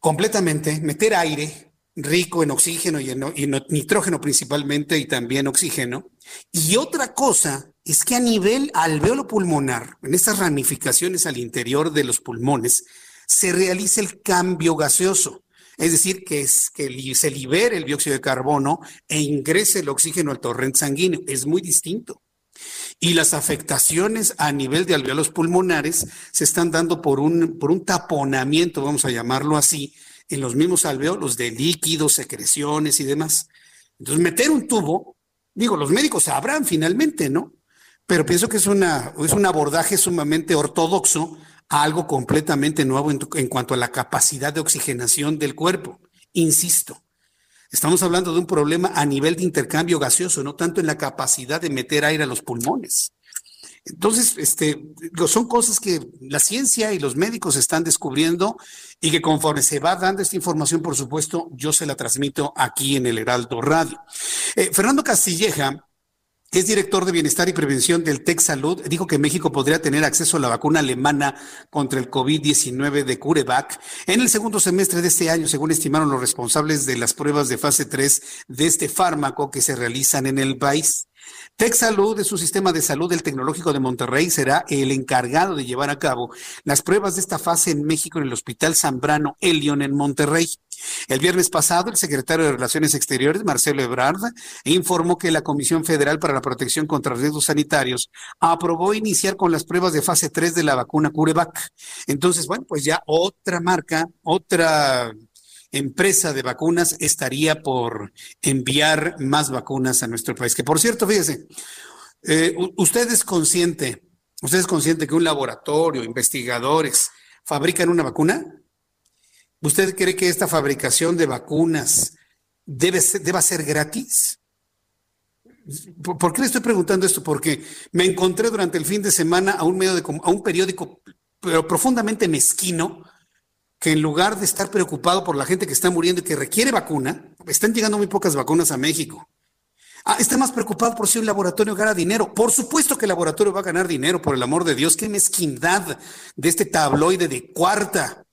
completamente, meter aire rico en oxígeno y en, nitrógeno principalmente y también oxígeno. Y otra cosa es que a nivel alveolo pulmonar, en estas ramificaciones al interior de los pulmones, se realiza el cambio gaseoso. Es decir, que, es, que se libere el dióxido de carbono e ingrese el oxígeno al torrente sanguíneo. Es muy distinto. Y las afectaciones a nivel de alveolos pulmonares se están dando por un, por un taponamiento, vamos a llamarlo así, en los mismos alveolos de líquidos, secreciones y demás. Entonces, meter un tubo, digo, los médicos sabrán finalmente, ¿no? Pero pienso que es, una, es un abordaje sumamente ortodoxo a algo completamente nuevo en, en cuanto a la capacidad de oxigenación del cuerpo. Insisto, Estamos hablando de un problema a nivel de intercambio gaseoso, no tanto en la capacidad de meter aire a los pulmones. Entonces, este, son cosas que la ciencia y los médicos están descubriendo y que conforme se va dando esta información, por supuesto, yo se la transmito aquí en el Heraldo Radio. Eh, Fernando Castilleja es director de Bienestar y Prevención del Tech Salud, dijo que México podría tener acceso a la vacuna alemana contra el COVID-19 de CureVac en el segundo semestre de este año, según estimaron los responsables de las pruebas de fase 3 de este fármaco que se realizan en el país. TechSalud es un sistema de salud del Tecnológico de Monterrey, será el encargado de llevar a cabo las pruebas de esta fase en México en el Hospital Zambrano Elion en Monterrey. El viernes pasado, el secretario de Relaciones Exteriores, Marcelo Ebrard, informó que la Comisión Federal para la Protección contra Riesgos Sanitarios aprobó iniciar con las pruebas de fase 3 de la vacuna CureVac. Entonces, bueno, pues ya otra marca, otra empresa de vacunas estaría por enviar más vacunas a nuestro país. Que por cierto, fíjese, eh, usted es consciente, usted es consciente que un laboratorio, investigadores, fabrican una vacuna. ¿Usted cree que esta fabricación de vacunas debe ser, deba ser gratis? ¿Por, qué le estoy preguntando esto? Porque me encontré durante el fin de semana a un medio de, a un periódico, pero profundamente mezquino, que en lugar de estar preocupado por la gente que está muriendo y que requiere vacuna, están llegando muy pocas vacunas a México. Ah, está más preocupado por si un laboratorio gana dinero. Por supuesto que el laboratorio va a ganar dinero, por el amor de Dios. Qué mezquindad de este tabloide de cuarta,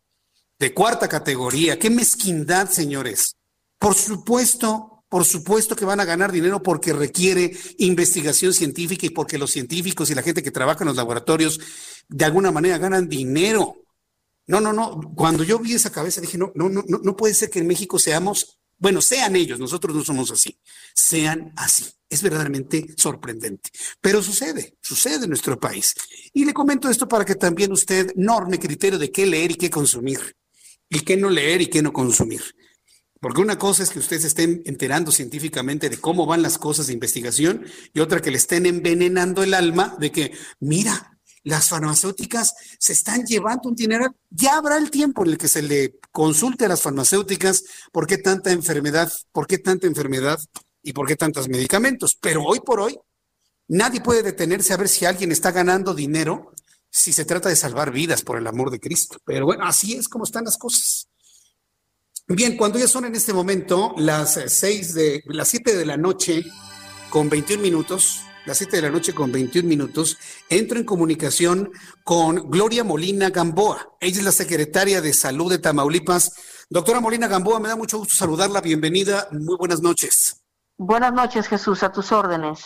de cuarta categoría. Qué mezquindad, señores. Por supuesto, por supuesto que van a ganar dinero porque requiere investigación científica y porque los científicos y la gente que trabaja en los laboratorios de alguna manera ganan dinero. No, no, no. Cuando yo vi esa cabeza dije, no, no, no, no puede ser que en México seamos, bueno, sean ellos, nosotros no somos así, sean así. Es verdaderamente sorprendente. Pero sucede, sucede en nuestro país. Y le comento esto para que también usted norme criterio de qué leer y qué consumir. Y qué no leer y qué no consumir. Porque una cosa es que usted se estén enterando científicamente de cómo van las cosas de investigación y otra que le estén envenenando el alma de que, mira, las farmacéuticas se están llevando un dinero. Ya habrá el tiempo en el que se le consulte a las farmacéuticas por qué tanta enfermedad, por qué tanta enfermedad y por qué tantos medicamentos. Pero hoy por hoy, nadie puede detenerse a ver si alguien está ganando dinero si se trata de salvar vidas, por el amor de Cristo. Pero bueno, así es como están las cosas. Bien, cuando ya son en este momento las seis de las siete de la noche con 21 minutos, las 7 de la noche con 21 minutos, entro en comunicación con Gloria Molina Gamboa. Ella es la secretaria de Salud de Tamaulipas. Doctora Molina Gamboa, me da mucho gusto saludarla. Bienvenida. Muy buenas noches. Buenas noches, Jesús, a tus órdenes.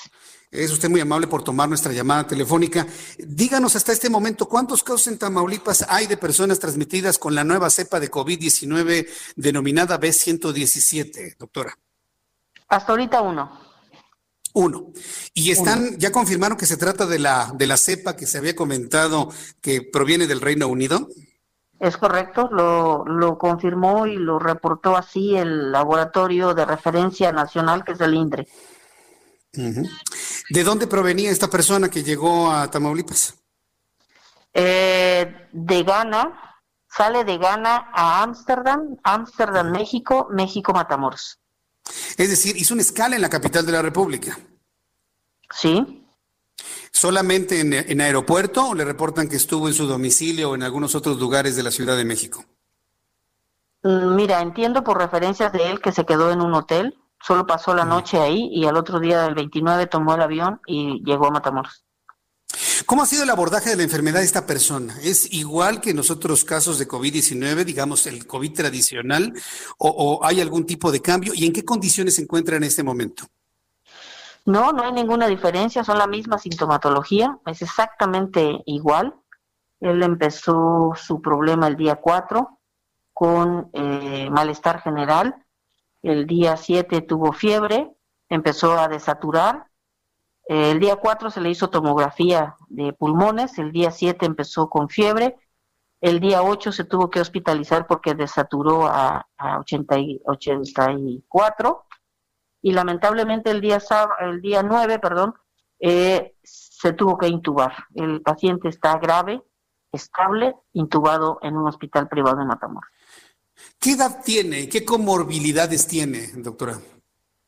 Es usted muy amable por tomar nuestra llamada telefónica. Díganos hasta este momento, ¿cuántos casos en Tamaulipas hay de personas transmitidas con la nueva cepa de COVID-19 denominada B117, doctora? Hasta ahorita uno. Uno. Y están, ya confirmaron que se trata de la, de la cepa que se había comentado que proviene del Reino Unido. Es correcto, lo, lo confirmó y lo reportó así el laboratorio de referencia nacional que es el INDRE. ¿De dónde provenía esta persona que llegó a Tamaulipas? Eh, de Ghana, sale de Ghana a Ámsterdam, Ámsterdam, México, México, Matamoros. Es decir, hizo una escala en la capital de la República. Sí. ¿Solamente en, en aeropuerto o le reportan que estuvo en su domicilio o en algunos otros lugares de la Ciudad de México? Mm, Mira, entiendo por referencias de él que se quedó en un hotel, solo pasó la noche ahí y al otro día del 29 tomó el avión y llegó a Matamoros. ¿Cómo ha sido el abordaje de la enfermedad de esta persona? ¿Es igual que en los otros casos de COVID-19, digamos el COVID tradicional, o, o hay algún tipo de cambio? ¿Y en qué condiciones se encuentra en este momento? No, no hay ninguna diferencia, son la misma sintomatología, es exactamente igual. Él empezó su problema el día 4 con eh, malestar general, el día 7 tuvo fiebre, empezó a desaturar, Eh, el día 4 se le hizo tomografía de pulmones, el día 7 empezó con fiebre, el día 8 se tuvo que hospitalizar porque desaturó a, a 80 y- 84 y lamentablemente el día el día 9, perdón, eh, se tuvo que intubar. El paciente está grave, estable, intubado en un hospital privado en Matamoros. ¿Qué edad tiene? ¿Qué comorbilidades tiene, doctora?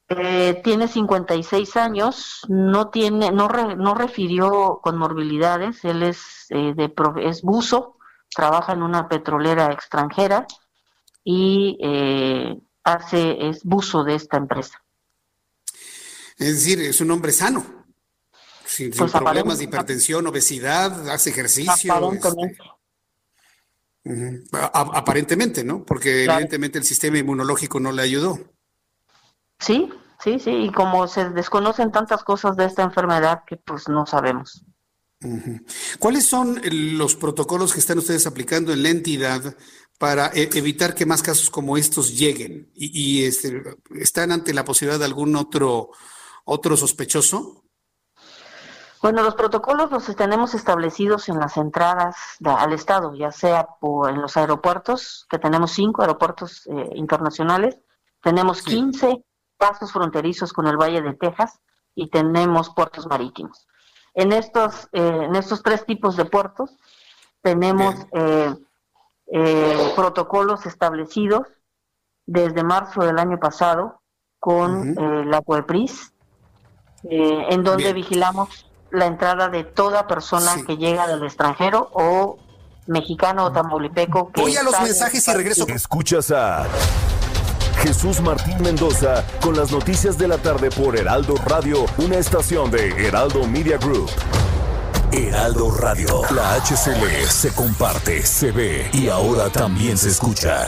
Eh, tiene 56 años, no tiene, no, re- no refirió con morbilidades, él es eh, de es buzo, trabaja en una petrolera extranjera y eh, hace es buzo de esta empresa. Es decir, es un hombre sano, sin, sin Pues problemas de hipertensión, obesidad, hace ejercicio. Aparentemente. este, aparentemente, ¿no? Porque Claro. evidentemente el sistema inmunológico no le ayudó. Sí, sí, sí, y como se desconocen tantas cosas de esta enfermedad que pues no sabemos. ¿Cuáles son los protocolos que están ustedes aplicando en la entidad para eh, evitar que más casos como estos lleguen? ¿Y, y, este, están ante la posibilidad de algún otro, otro sospechoso? Bueno, los protocolos los tenemos establecidos en las entradas de- al Estado, ya sea por, en los aeropuertos, que tenemos cinco aeropuertos eh, internacionales, tenemos 15 pasos fronterizos con el Valle de Texas y tenemos puertos marítimos. En estos, eh, en estos tres tipos de puertos tenemos eh, eh, protocolos establecidos desde marzo del año pasado con eh, la COEPRIS, eh, en donde Bien. vigilamos la entrada de toda persona que llega del extranjero o mexicano o tamaulipeco. Que Voy a los en mensajes y regreso. Escuchas a Jesús Martín Mendoza con las noticias de la tarde por Heraldo Radio, una estación de Heraldo Media Group. Heraldo Radio, la HCL se comparte, se ve y ahora también se escucha.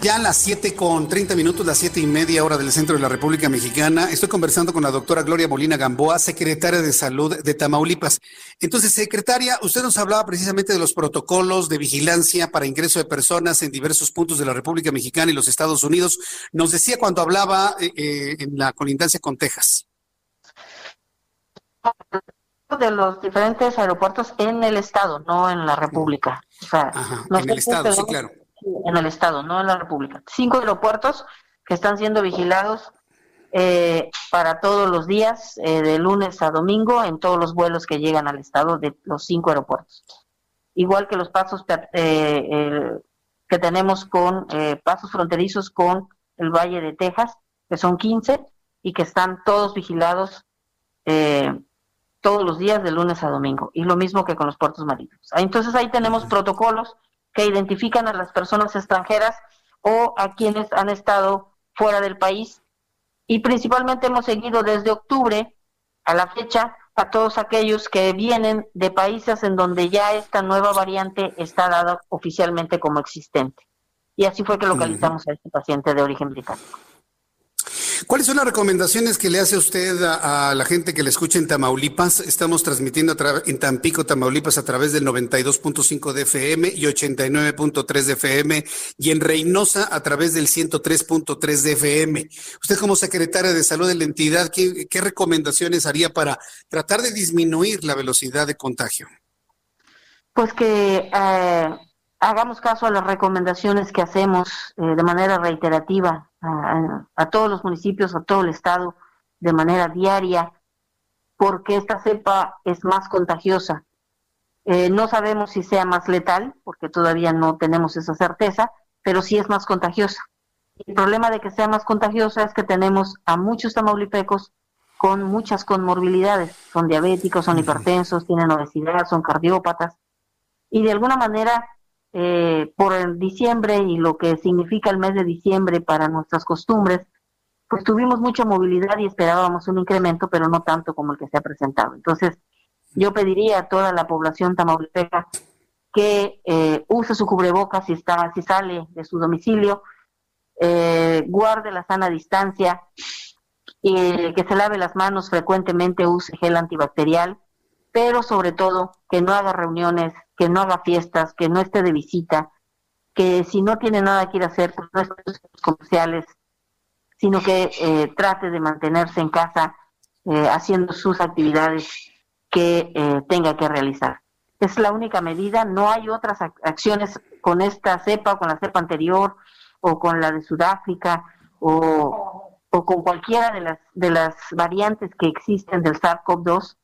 ya las 7 con 30 minutos, las 7 y media hora del centro de la República Mexicana. Estoy conversando con la doctora Gloria Molina Gamboa, secretaria de Salud de Tamaulipas. Entonces, secretaria, usted nos hablaba precisamente de los protocolos de vigilancia para ingreso de personas en diversos puntos de la República Mexicana y los Estados Unidos. Nos decía cuando hablaba eh, eh, en la colindancia con Texas. de los diferentes aeropuertos en el estado, no en la república. O sea, en el estado, sí, claro. En el estado, no en la república. Cinco aeropuertos que están siendo vigilados eh, para todos los días, eh, de lunes a domingo, en todos los vuelos que llegan al estado de los cinco aeropuertos. Igual que los pasos eh, que tenemos con eh, pasos fronterizos con el Valle de Texas, que son 15 y que están todos vigilados eh, todos los días de lunes a domingo y lo mismo que con los puertos marítimos. Ah, Entonces ahí tenemos protocolos que identifican a las personas extranjeras o a quienes han estado fuera del país y principalmente hemos seguido desde octubre a la fecha a todos aquellos que vienen de países en donde ya esta nueva variante está dada oficialmente como existente. Y así fue que localizamos a este paciente de origen británico. ¿Cuáles son las recomendaciones que le hace usted a, la gente que le escucha en Tamaulipas? Estamos transmitiendo en Tampico, Tamaulipas, a través del 92.5 de FM y 89.3 de FM, y en Reynosa a través del 103.3 de FM. Usted como secretaria de salud de la entidad, ¿qué, recomendaciones haría para tratar de disminuir la velocidad de contagio? Pues que eh, hagamos caso a las recomendaciones que hacemos eh, de manera reiterativa a, todos los municipios, a todo el estado, de manera diaria, porque esta cepa es más contagiosa. Eh, no sabemos si sea más letal, porque todavía no tenemos esa certeza, pero sí es más contagiosa. El problema de que sea más contagiosa es que tenemos a muchos tamaulipecos con muchas comorbilidades. Son diabéticos, son hipertensos, tienen obesidad, son cardiópatas. Y de alguna manera eh, por el diciembre y lo que significa el mes de diciembre para nuestras costumbres, pues tuvimos mucha movilidad y esperábamos un incremento, pero no tanto como el que se ha presentado. Entonces, yo pediría a toda la población tamaulipeca que eh, use su cubrebocas si está, si sale de su domicilio, eh, guarde la sana distancia, y que se lave las manos frecuentemente, use gel antibacterial, pero sobre todo que no haga reuniones que no haga fiestas, que no esté de visita, que si no tiene nada que ir a hacer, pues no comerciales, sino que eh, trate de mantenerse en casa eh, haciendo sus actividades que eh, tenga que realizar. Es la única medida, no hay otras acciones con esta cepa o con la cepa anterior o con la de Sudáfrica o, o con cualquiera de las, de las variantes que existen del SARS-CoV-2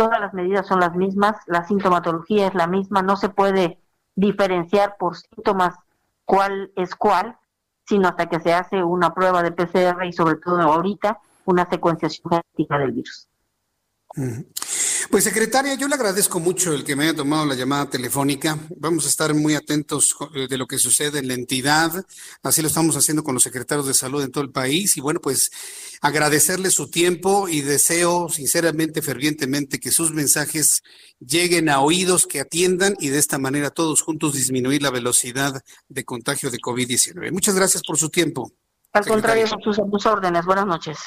todas las medidas son las mismas, la sintomatología es la misma, no se puede diferenciar por síntomas cuál es cuál, sino hasta que se hace una prueba de PCR y sobre todo ahorita una secuenciación genética del virus. Pues secretaria, yo le agradezco mucho el que me haya tomado la llamada telefónica. Vamos a estar muy atentos eh, de lo que sucede en la entidad. Así lo estamos haciendo con los secretarios de salud en todo el país. Y bueno, pues agradecerle su tiempo y deseo sinceramente, fervientemente que sus mensajes lleguen a oídos que atiendan y de esta manera todos juntos disminuir la velocidad de contagio de COVID-19. Muchas gracias por su tiempo. Al contrario, sus, sus órdenes. Buenas noches.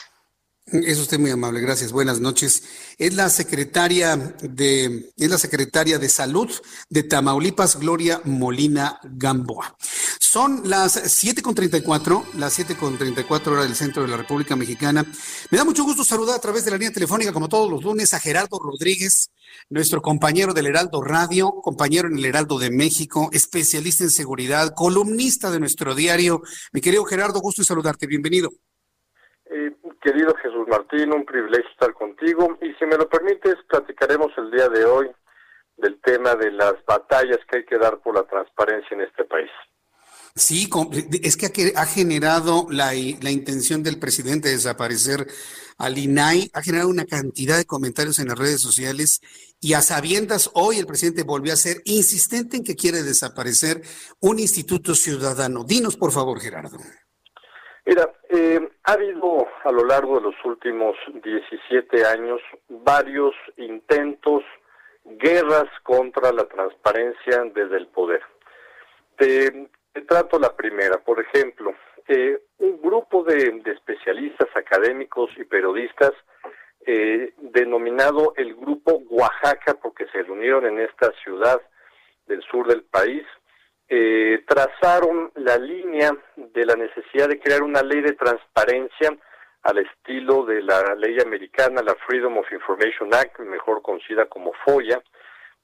Es usted muy amable, gracias. Buenas noches. Es la secretaria de, es la secretaria de Salud de Tamaulipas, Gloria Molina Gamboa. Son las 7.34, las 7.34 horas del centro de la República Mexicana. Me da mucho gusto saludar a través de la línea telefónica, como todos los lunes, a Gerardo Rodríguez, nuestro compañero del Heraldo Radio, compañero en el Heraldo de México, especialista en seguridad, columnista de nuestro diario. Mi querido Gerardo, gusto en saludarte. Bienvenido. Eh, querido Jesús Martín, un privilegio estar contigo y si me lo permites, platicaremos el día de hoy del tema de las batallas que hay que dar por la transparencia en este país. Sí, es que ha generado la, la intención del presidente de desaparecer al INAI, ha generado una cantidad de comentarios en las redes sociales y a sabiendas hoy el presidente volvió a ser insistente en que quiere desaparecer un instituto ciudadano. Dinos por favor, Gerardo. Mira, eh, ha habido a lo largo de los últimos 17 años varios intentos, guerras contra la transparencia desde el poder. Te, trato la primera, por ejemplo, eh, un grupo de, especialistas académicos y periodistas eh, denominado el Grupo Oaxaca, porque se reunieron en esta ciudad del sur del país, eh, trazaron la línea de la necesidad de crear una ley de transparencia al estilo de la ley americana, la Freedom of Information Act, mejor conocida como FOIA,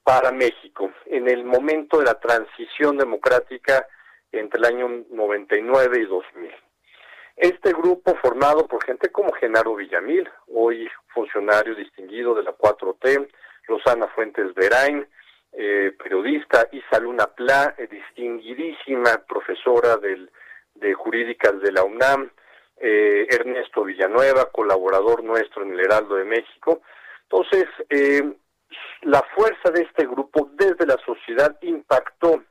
para México, en el momento de la transición democrática entre el año 99 y 2000. Este grupo, formado por gente como Genaro Villamil, hoy funcionario distinguido de la 4T, Rosana Fuentes Verain, eh, periodista, Isa Luna Pla, eh, distinguidísima profesora del, de jurídicas de la UNAM, eh, Ernesto Villanueva, colaborador nuestro en el Heraldo de México. Entonces, la fuerza de este grupo desde la sociedad impactó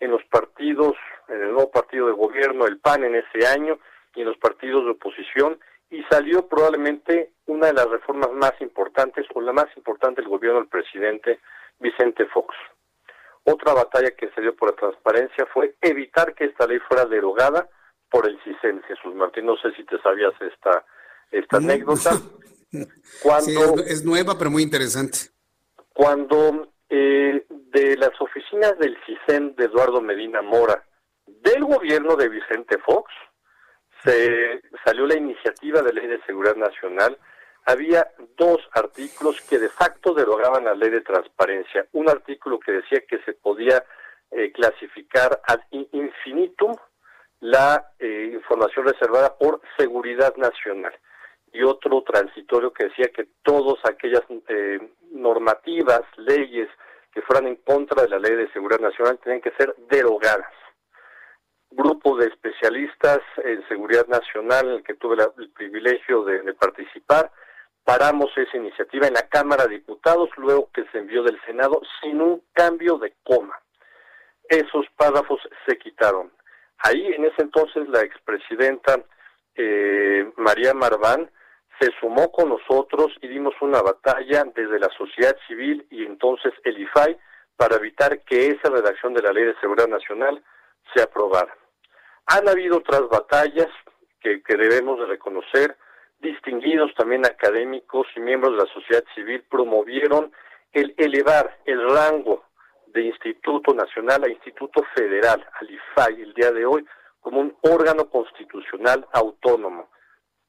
en los partidos, en el nuevo partido de gobierno, el PAN en ese año, y en los partidos de oposición, y salió probablemente una de las reformas más importantes, o la más importante del gobierno del presidente Vicente Fox. Otra batalla que se dio por la transparencia fue evitar que esta ley fuera derogada por el CISEN, Jesús Martín. No sé si te sabías esta, esta Mm. anécdota. Sí, Cuando, es, es nueva, pero muy interesante. cuando eh, de las oficinas del CISEN de Eduardo Medina Mora, del gobierno de Vicente Fox, se salió la iniciativa de ley de seguridad nacional, había dos artículos que de facto derogaban la ley de transparencia. Un artículo que decía que se podía eh, clasificar ad in- infinitum la eh, información reservada por seguridad nacional y otro transitorio que decía que todas aquellas eh, normativas, leyes que fueran en contra de la ley de seguridad nacional tenían que ser derogadas. Grupo de especialistas en seguridad nacional, en el que tuve el privilegio de participar, paramos esa iniciativa en la Cámara de Diputados, luego que se envió del Senado, sin un cambio de coma. Esos párrafos se quitaron. Ahí, en ese entonces, la expresidenta eh, María Marván se sumó con nosotros y dimos una batalla desde la sociedad civil y entonces el IFAI para evitar que esa redacción de la Ley de Seguridad Nacional se aprobara. Han habido otras batallas que, debemos de reconocer, distinguidos también académicos y miembros de la sociedad civil promovieron el elevar el rango de Instituto Nacional a Instituto Federal, al IFAI, el día de hoy, como un órgano constitucional autónomo.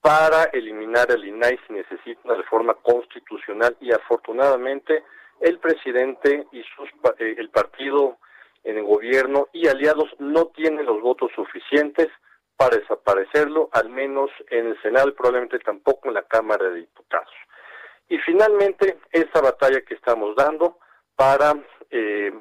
Para eliminar el INAI si necesita una reforma constitucional y afortunadamente el presidente y sus, eh, el partido en el gobierno y aliados no tienen los votos suficientes para desaparecerlo, al menos en el Senado y probablemente tampoco en la Cámara de Diputados. Y finalmente, esa batalla que estamos dando para, eh,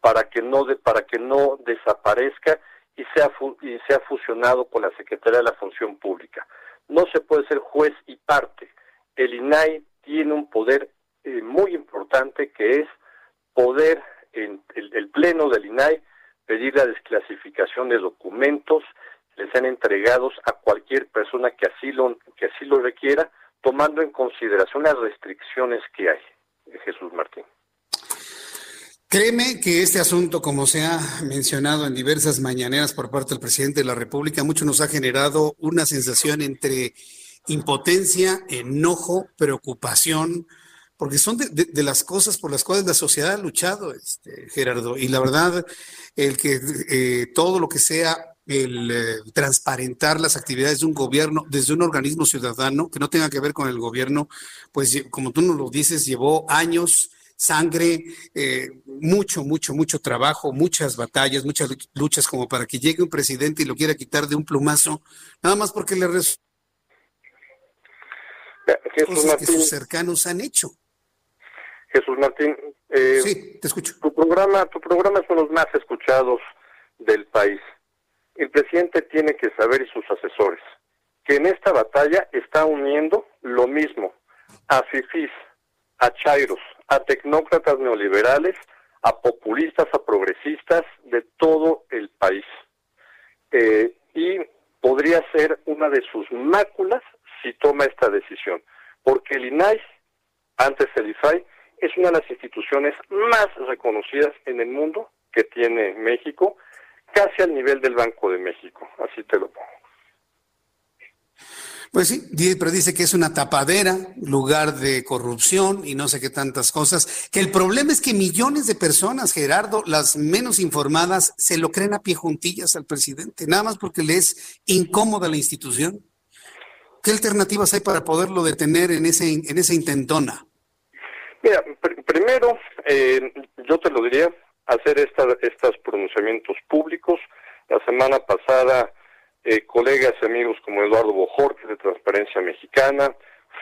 para, que, no para que no desaparezca y sea, y sea fusionado con la Secretaría de la Función Pública. No se puede ser juez y parte. El INAI tiene un poder eh, muy importante que es poder, en el, el pleno del INAI, pedir la desclasificación de documentos, les sean entregados a cualquier persona que así lo, que así lo requiera, tomando en consideración las restricciones que hay. Jesús Martín. Créeme que este asunto, como se ha mencionado en diversas mañaneras por parte del presidente de la República, mucho nos ha generado una sensación entre impotencia, enojo, preocupación, porque son de, las cosas por las cuales la sociedad ha luchado, este, Gerardo. Y la verdad, el que eh, todo lo que sea el eh, transparentar las actividades de un gobierno desde un organismo ciudadano que no tenga que ver con el gobierno, pues como tú nos lo dices, llevó años, sangre, eh, mucho, mucho, mucho trabajo, muchas batallas, muchas luch- luchas como para que llegue un presidente y lo quiera quitar de un plumazo, nada más porque le res- Jesús cosas que Martín, sus cercanos han hecho. Jesús Martín, eh, Sí, te escucho. Tu programa, tu programa es uno de los más escuchados del país. El presidente tiene que saber y sus asesores que en esta batalla está uniendo lo mismo a fifís, a chairos, a tecnócratas neoliberales, a populistas, a progresistas de todo el país. Eh, y podría ser una de sus máculas si toma esta decisión, porque el INAI, antes el IFAI, es una de las instituciones más reconocidas en el mundo que tiene México, casi al nivel del Banco de México, así te lo pongo. Pues sí, pero dice que es una tapadera, lugar de corrupción y no sé qué tantas cosas. Que el problema es que millones de personas, Gerardo, las menos informadas, se lo creen a pie juntillas al presidente, nada más porque le es incómoda la institución. ¿Qué alternativas hay para poderlo detener en, ese, en esa intentona? Mira, pr- primero, eh, yo te lo diría, hacer estos pronunciamientos públicos. La semana pasada, eh, colegas y amigos como Eduardo Bojorquez de Transparencia Mexicana,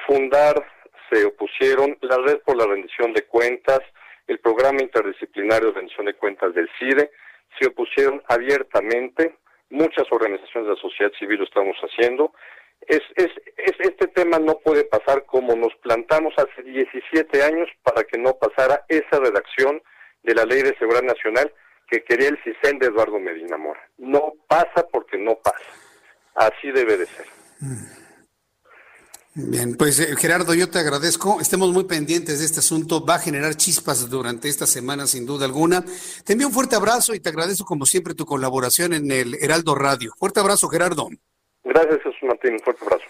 Fundar, se opusieron, la Red por la Rendición de Cuentas, el Programa Interdisciplinario de Rendición de Cuentas del CIDE, se opusieron abiertamente, muchas organizaciones de la sociedad civil lo estamos haciendo, es, es, es, este tema no puede pasar como nos plantamos hace 17 años para que no pasara esa redacción de la Ley de Seguridad Nacional que quería el CISEN de Eduardo Medina Mora. No pasa porque no pasa. Así debe de ser. Bien, pues eh, Gerardo, yo te agradezco. Estemos muy pendientes de este asunto. Va a generar chispas durante esta semana, sin duda alguna. Te envío un fuerte abrazo y te agradezco, como siempre, tu colaboración en el Heraldo Radio. Fuerte abrazo, Gerardo. Gracias, Jesús Martín. Un fuerte abrazo.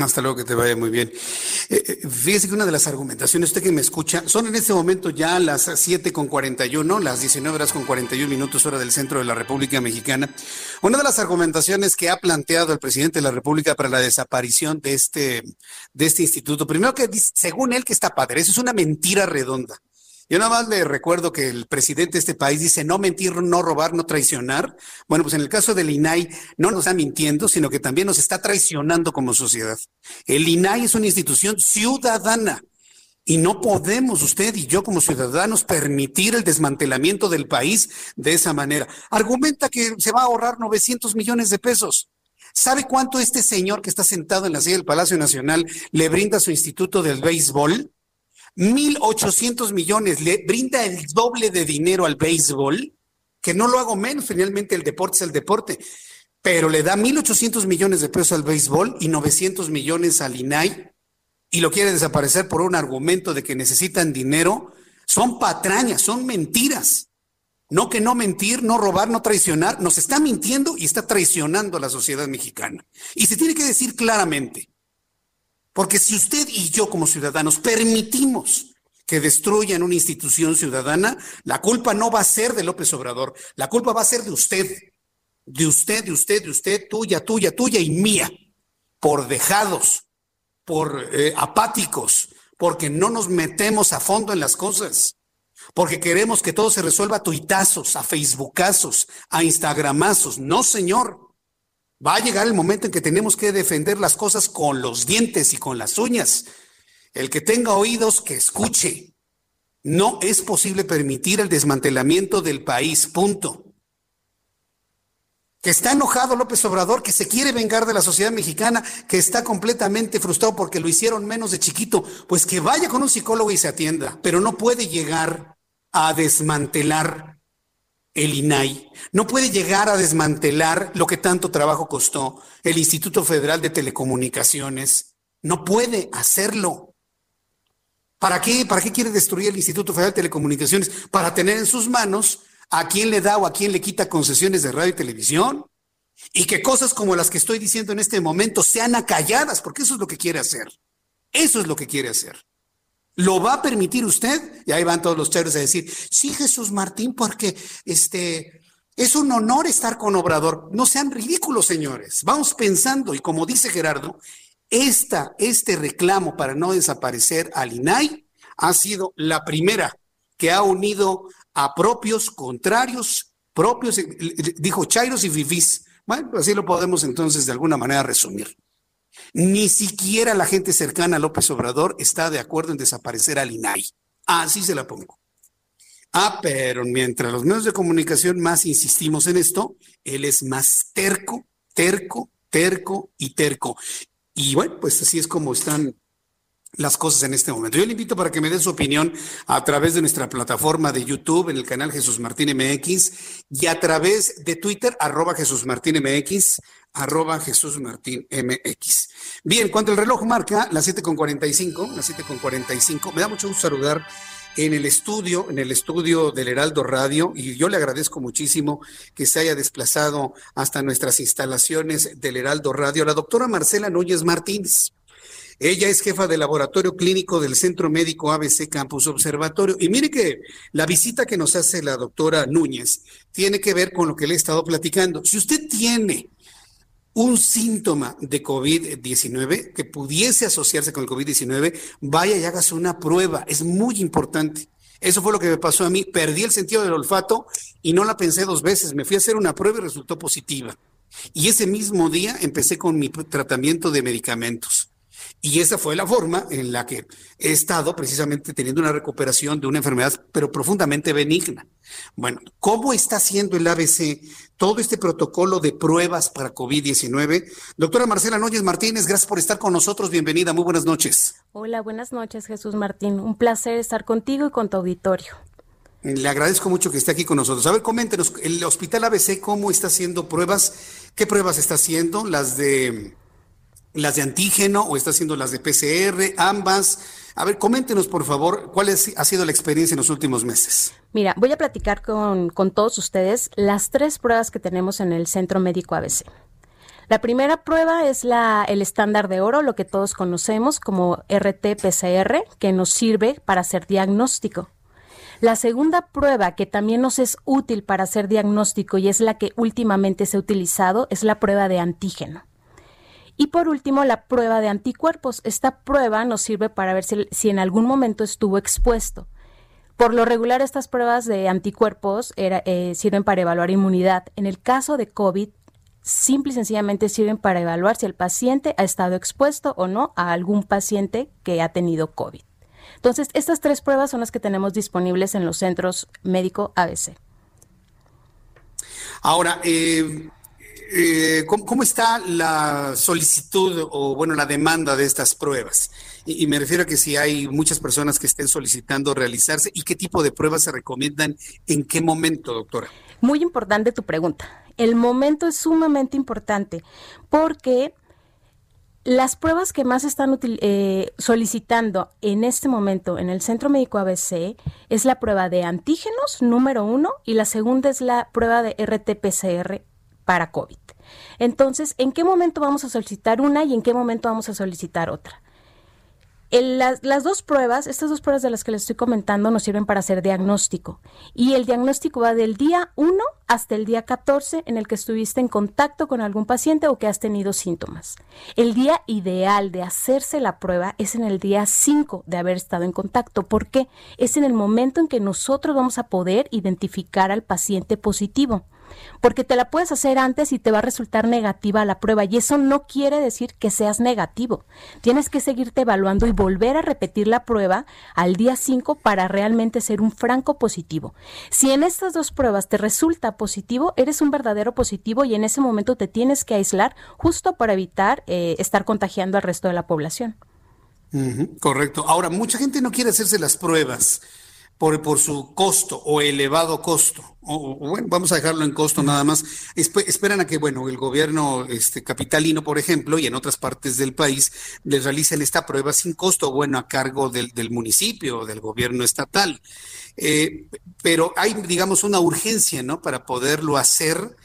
Hasta luego, que te vaya muy bien. Eh, eh, fíjese que una de las argumentaciones, usted que me escucha, son en este momento ya las 7 con 41, las 19 horas con 41 minutos hora del centro de la República Mexicana. Una de las argumentaciones que ha planteado el presidente de la República para la desaparición de este, de este instituto, primero que dice, según él que está padre, eso es una mentira redonda. Yo nada más le recuerdo que el presidente de este país dice no mentir, no robar, no traicionar. Bueno, pues en el caso del INAI no nos está mintiendo, sino que también nos está traicionando como sociedad. El INAI es una institución ciudadana y no podemos usted y yo como ciudadanos permitir el desmantelamiento del país de esa manera. Argumenta que se va a ahorrar 900 millones de pesos. ¿Sabe cuánto este señor que está sentado en la silla del Palacio Nacional le brinda a su instituto del béisbol? 1.800 millones, le brinda el doble de dinero al béisbol, que no lo hago menos, finalmente el deporte es el deporte, pero le da 1.800 millones de pesos al béisbol y 900 millones al INAI y lo quiere desaparecer por un argumento de que necesitan dinero, son patrañas, son mentiras. No que no mentir, no robar, no traicionar, nos está mintiendo y está traicionando a la sociedad mexicana. Y se tiene que decir claramente, porque si usted y yo como ciudadanos permitimos que destruyan una institución ciudadana, la culpa no va a ser de López Obrador, la culpa va a ser de usted, de usted, de usted, de usted, tuya, tuya, tuya y mía, por dejados, por eh, apáticos, porque no nos metemos a fondo en las cosas, porque queremos que todo se resuelva a tuitazos, a facebookazos, a instagramazos. No, señor. Va a llegar el momento en que tenemos que defender las cosas con los dientes y con las uñas. El que tenga oídos, que escuche. No es posible permitir el desmantelamiento del país, punto. Que está enojado López Obrador, que se quiere vengar de la sociedad mexicana, que está completamente frustrado porque lo hicieron menos de chiquito, pues que vaya con un psicólogo y se atienda, pero no puede llegar a desmantelar el INAI, no puede llegar a desmantelar lo que tanto trabajo costó el Instituto Federal de Telecomunicaciones. No puede hacerlo. ¿Para qué? ¿Para qué quiere destruir el Instituto Federal de Telecomunicaciones? Para tener en sus manos a quién le da o a quién le quita concesiones de radio y televisión. Y que cosas como las que estoy diciendo en este momento sean acalladas, porque eso es lo que quiere hacer. Eso es lo que quiere hacer. ¿Lo va a permitir usted? Y ahí van todos los chéveres a decir, sí, Jesús Martín, porque este es un honor estar con Obrador. No sean ridículos, señores. Vamos pensando, y como dice Gerardo, esta, este reclamo para no desaparecer al INAI ha sido la primera que ha unido a propios contrarios, propios, dijo Chairos y Fifís. Bueno, así lo podemos entonces de alguna manera resumir. Ni siquiera la gente cercana a López Obrador está de acuerdo en desaparecer al INAI. Así se la pongo. Ah, pero mientras los medios de comunicación más insistimos en esto, él es más terco, terco, terco y terco. Y bueno, pues así es como están las cosas en este momento. Yo le invito para que me dé su opinión a través de nuestra plataforma de YouTube en el canal Jesús Martín MX y a través de Twitter, arroba Jesús Martín MX, arroba Jesús Martín MX. Bien, cuando el reloj marca las 7.45, las 7.45, me da mucho gusto saludar en el estudio, en el estudio del Heraldo Radio, y yo le agradezco muchísimo que se haya desplazado hasta nuestras instalaciones del Heraldo Radio, la doctora Marcela Núñez Martínez. Ella es jefa de laboratorio clínico del Centro Médico ABC Campus Observatorio. Y mire que la visita que nos hace la doctora Núñez tiene que ver con lo que le he estado platicando. Si usted tiene un síntoma de COVID-19 que pudiese asociarse con el COVID-19, vaya y hágase una prueba. Es muy importante. Eso fue lo que me pasó a mí. Perdí el sentido del olfato y no la pensé dos veces. Me fui a hacer una prueba y resultó positiva. Y ese mismo día empecé con mi tratamiento de medicamentos. Y esa fue la forma en la que he estado precisamente teniendo una recuperación de una enfermedad, pero profundamente benigna. Bueno, ¿cómo está haciendo el ABC todo este protocolo de pruebas para COVID-19? Doctora Marcela Núñez Martínez, gracias por estar con nosotros. Bienvenida, muy buenas noches. Hola, buenas noches, Jesús Martín. Un placer estar contigo y con tu auditorio. Le agradezco mucho que esté aquí con nosotros. A ver, coméntenos, el Hospital ABC, ¿cómo está haciendo pruebas? ¿Qué pruebas está haciendo? Las de las de antígeno o está haciendo las de PCR, ambas. A ver, coméntenos por favor cuál es, ha sido la experiencia en los últimos meses. Mira, voy a platicar con, con todos ustedes las tres pruebas que tenemos en el Centro Médico ABC. La primera prueba es la, el estándar de oro, lo que todos conocemos como RT-PCR, que nos sirve para hacer diagnóstico. La segunda prueba que también nos es útil para hacer diagnóstico y es la que últimamente se ha utilizado es la prueba de antígeno. Y por último, la prueba de anticuerpos. Esta prueba nos sirve para ver si, en algún momento estuvo expuesto. Por lo regular, estas pruebas de anticuerpos eh, sirven para evaluar inmunidad. En el caso de COVID, simple y sencillamente sirven para evaluar si el paciente ha estado expuesto o no a algún paciente que ha tenido COVID. Entonces, estas tres pruebas son las que tenemos disponibles en los centros médico ABC. Ahora, eh, eh, ¿cómo, está la solicitud o, bueno, la demanda de estas pruebas? Y, me refiero a que si hay muchas personas que estén solicitando realizarse y qué tipo de pruebas se recomiendan, en qué momento, doctora. Muy importante tu pregunta. El momento es sumamente importante porque las pruebas que más están eh, solicitando en este momento en el Centro Médico ABC es la prueba de antígenos número uno y la segunda es la prueba de RT-PCR para COVID. Entonces, ¿en qué momento vamos a solicitar una y en qué momento vamos a solicitar otra? las, dos pruebas, estas dos pruebas de las que les estoy comentando, nos sirven para hacer diagnóstico. Y el diagnóstico va del día 1 hasta el día 14 en el que estuviste en contacto con algún paciente o que has tenido síntomas. El día ideal de hacerse la prueba es en el día 5 de haber estado en contacto, porque es en el momento en que nosotros vamos a poder identificar al paciente positivo porque te la puedes hacer antes y te va a resultar negativa la prueba y eso no quiere decir que seas negativo. Tienes que seguirte evaluando y volver a repetir la prueba al día 5 para realmente ser un franco positivo. Si en estas dos pruebas te resulta positivo, eres un verdadero positivo y en ese momento te tienes que aislar justo para evitar eh, estar contagiando al resto de la población. correcto. Ahora, mucha gente no quiere hacerse las pruebas por, por su costo o elevado costo. O, bueno, vamos a dejarlo en costo nada más. esperan a que, bueno, el gobierno este, capitalino, por ejemplo, y en otras partes del país, les realicen esta prueba sin costo, bueno, a cargo del, del municipio o del gobierno estatal. Eh, pero hay, digamos, una urgencia, ¿no? Para poderlo hacer.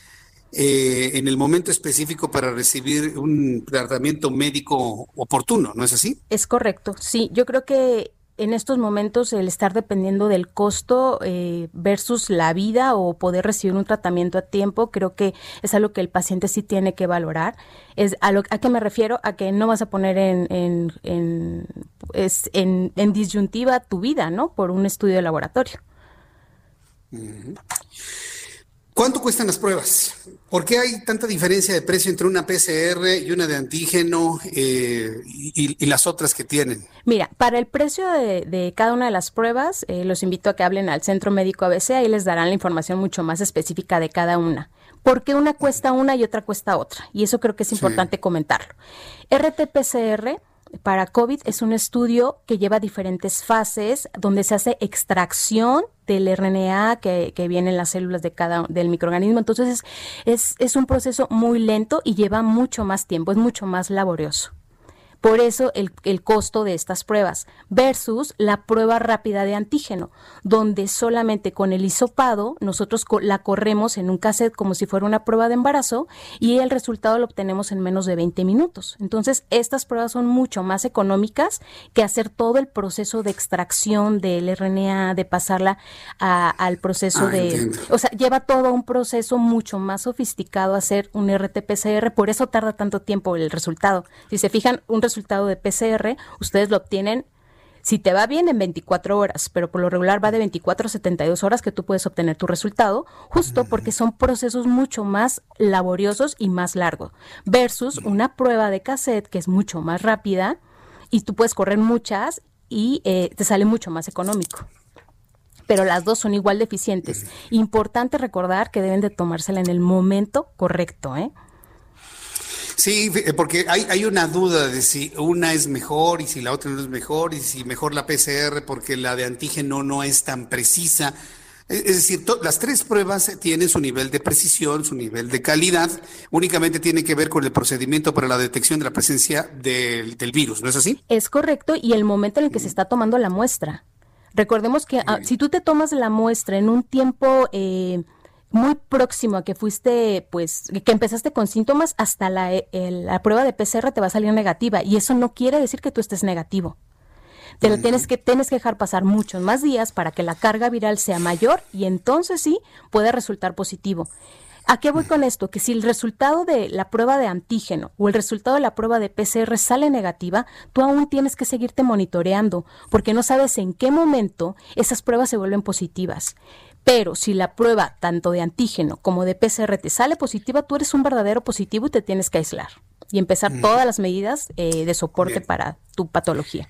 Eh, en el momento específico para recibir un tratamiento médico oportuno, ¿no es así? Es correcto, sí. Yo creo que en estos momentos el estar dependiendo del costo eh, versus la vida o poder recibir un tratamiento a tiempo, creo que es algo que el paciente sí tiene que valorar. Es a lo a qué me refiero, a que no vas a poner en, en, en, en, disyuntiva tu vida, ¿no? Por un estudio de laboratorio. ¿Cuánto cuestan las pruebas? ¿Por qué hay tanta diferencia de precio entre una PCR y una de antígeno eh, y, las otras que tienen? Mira, para el precio de, cada una de las pruebas, eh, los invito a que hablen al Centro Médico ABC, ahí les darán la información mucho más específica de cada una. ¿Por qué una cuesta una y otra cuesta otra? Y eso creo que es importante comentarlo. RT-PCR para COVID es un estudio que lleva diferentes fases donde se hace extracción del RNA que, viene en las células de cada del microorganismo. Entonces es, es un proceso muy lento y lleva mucho más tiempo, es mucho más laborioso. Por eso el, costo de estas pruebas versus la prueba rápida de antígeno, donde solamente con el hisopado nosotros la corremos en un cassette como si fuera una prueba de embarazo y el resultado lo obtenemos en menos de 20 minutos. Entonces, estas pruebas son mucho más económicas que hacer todo el proceso de extracción del RNA, de pasarla al proceso ah, de... O sea, lleva todo un proceso mucho más sofisticado hacer un RT-PCR, por eso tarda tanto tiempo el resultado. Si se fijan, un resultado de PCR, ustedes lo obtienen si te va bien en 24 horas, pero por lo regular va de 24 a 72 horas que tú puedes obtener tu resultado, justo porque son procesos mucho más laboriosos y más largos, versus una prueba de cassette que es mucho más rápida y tú puedes correr muchas y eh, te sale mucho más económico. Pero las dos son igual de eficientes. Importante recordar que deben de tomársela en el momento correcto, ¿eh? Sí, eh, porque hay, hay una duda de si una es mejor y si la otra no es mejor y si mejor la PCR porque la de antígeno no es tan precisa. E, es decir, las tres pruebas tienen su nivel de precisión, su nivel de calidad, únicamente tiene que ver con el procedimiento para la detección de la presencia del, virus, ¿no es así? Es correcto, y el momento en el que se está tomando la muestra. Recordemos que ah, si tú te tomas la muestra en un tiempo... Eh, muy próximo a que fuiste, pues, que empezaste con síntomas, hasta la, la prueba de PCR te va a salir negativa. Y eso no quiere decir que tú estés negativo. Te lo tienes que, tienes que dejar pasar muchos más días para que la carga viral sea mayor y entonces sí puede resultar positivo. ¿A qué voy con esto? Que si el resultado de la prueba de antígeno o el resultado de la prueba de PCR sale negativa, tú aún tienes que seguirte monitoreando porque no sabes en qué momento esas pruebas se vuelven positivas. Pero si la prueba tanto de antígeno como de PCR te sale positiva, tú eres un verdadero positivo y te tienes que aislar y empezar Mm. todas las medidas eh, de soporte Bien. para tu patología.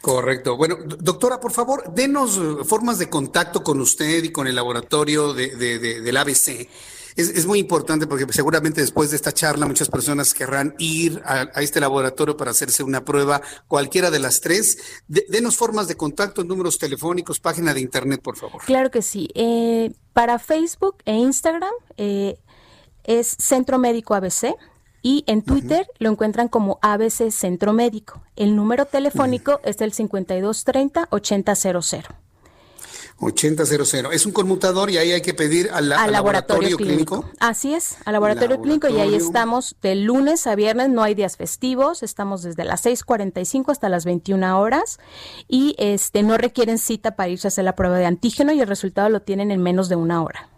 Correcto. Bueno, do- doctora, por favor, denos eh, formas de contacto con usted y con el laboratorio de, de- de- del ABC. Es, es muy importante porque seguramente después de esta charla muchas personas querrán ir a, a este laboratorio para hacerse una prueba, cualquiera de las tres. De- denos formas de contacto, números telefónicos, página de internet, por favor. Claro que sí. Eh, para Facebook e Instagram eh, es Centro Médico ABC y en Twitter lo encuentran como ABC Centro Médico. El número telefónico es el 5230-8000. 8000. Es un conmutador y ahí hay que pedir al, la- Al al laboratorio, clínico. Así es, al laboratorio, clínico y ahí Laboratorio. estamos de lunes a viernes, no hay días festivos, estamos desde las 6:45 hasta las 21 horas y este no requieren cita para irse a hacer la prueba de antígeno y el resultado lo tienen en menos de una hora.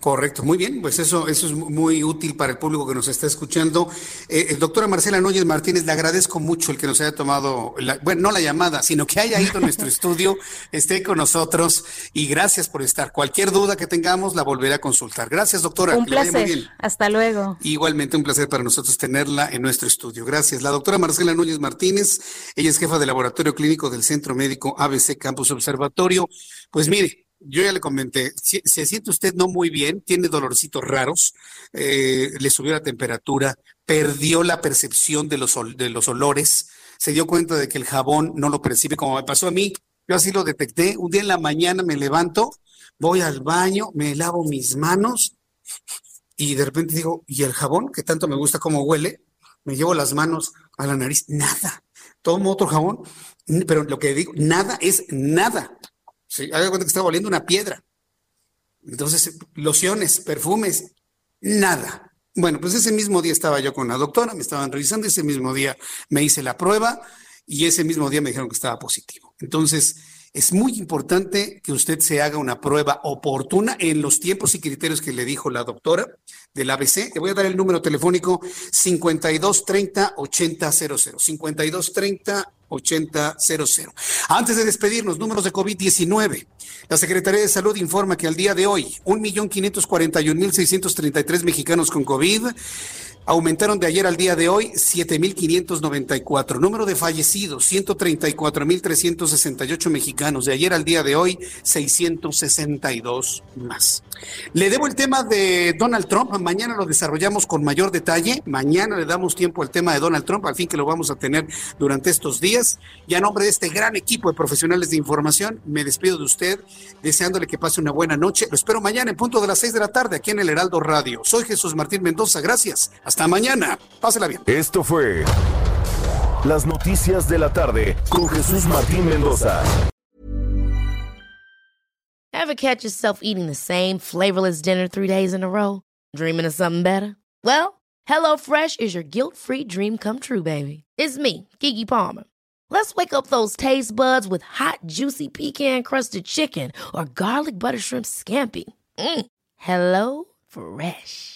Correcto, muy bien, pues eso, eso es muy útil para el público que nos está escuchando. Eh, doctora Marcela Núñez Martínez, le agradezco mucho el que nos haya tomado, la- bueno, no la llamada, sino que haya ido a nuestro estudio, esté con nosotros y gracias por estar. Cualquier duda que tengamos la volveré a consultar. Gracias, doctora. Un que le vaya muy placer. bien. Hasta luego. Igualmente un placer para nosotros tenerla en nuestro estudio. Gracias. La doctora Marcela Núñez Martínez, ella es jefa de laboratorio clínico del Centro Médico ABC Campus Observatorio. Pues mire, yo ya le comenté, si- se siente usted no muy bien, tiene dolorcitos raros, eh, le subió la temperatura, perdió la percepción de los, de los olores, se dio cuenta de que el jabón no lo percibe como me pasó a mí. Yo así lo detecté. Un día en la mañana me levanto, voy al baño, me lavo mis manos y de repente digo, ¿y el jabón que tanto me gusta cómo huele? Me llevo las manos a la nariz, nada. Tomo otro jabón, pero lo que digo, nada es nada. Haga cuenta que estaba oliendo una piedra. Entonces, lociones, perfumes, nada. Bueno, pues ese mismo día estaba yo con la doctora, me estaban revisando, ese mismo día me hice la prueba y ese mismo día me dijeron que estaba positivo. Entonces, es muy importante que usted se haga una prueba oportuna en los tiempos y criterios que le dijo la doctora del ABC. Le voy a dar el número telefónico 5230 8000. 5230 8000. Antes de despedirnos, números de COVID-19. La Secretaría de Salud informa que al día de hoy, 1.541.633 mexicanos con COVID aumentaron de ayer al día de hoy 7.594. Número de fallecidos, 134.368 mexicanos. De ayer al día de hoy, 662 más. Le debo el tema de Donald Trump. Mañana lo desarrollamos con mayor detalle. Mañana le damos tiempo al tema de Donald Trump, al fin que lo vamos a tener durante estos días. Y a nombre de este gran equipo de profesionales de información, me despido de usted, deseándole que pase una buena noche. Lo espero mañana en punto de las 6 de la tarde aquí en el Heraldo Radio. Soy Jesús Martín Mendoza. Gracias. Hasta mañana. Pásela bien. Esto fue las noticias de la tarde con Jesús Martín Mendoza. Ever catch yourself eating the same flavorless dinner three days in a row? Dreaming of something better? Well, HelloFresh is your guilt-free dream come true, baby. It's me, Kiki Palmer. Let's wake up those taste buds with hot, juicy pecan-crusted chicken or garlic butter shrimp scampi. Mm. Hello Fresh.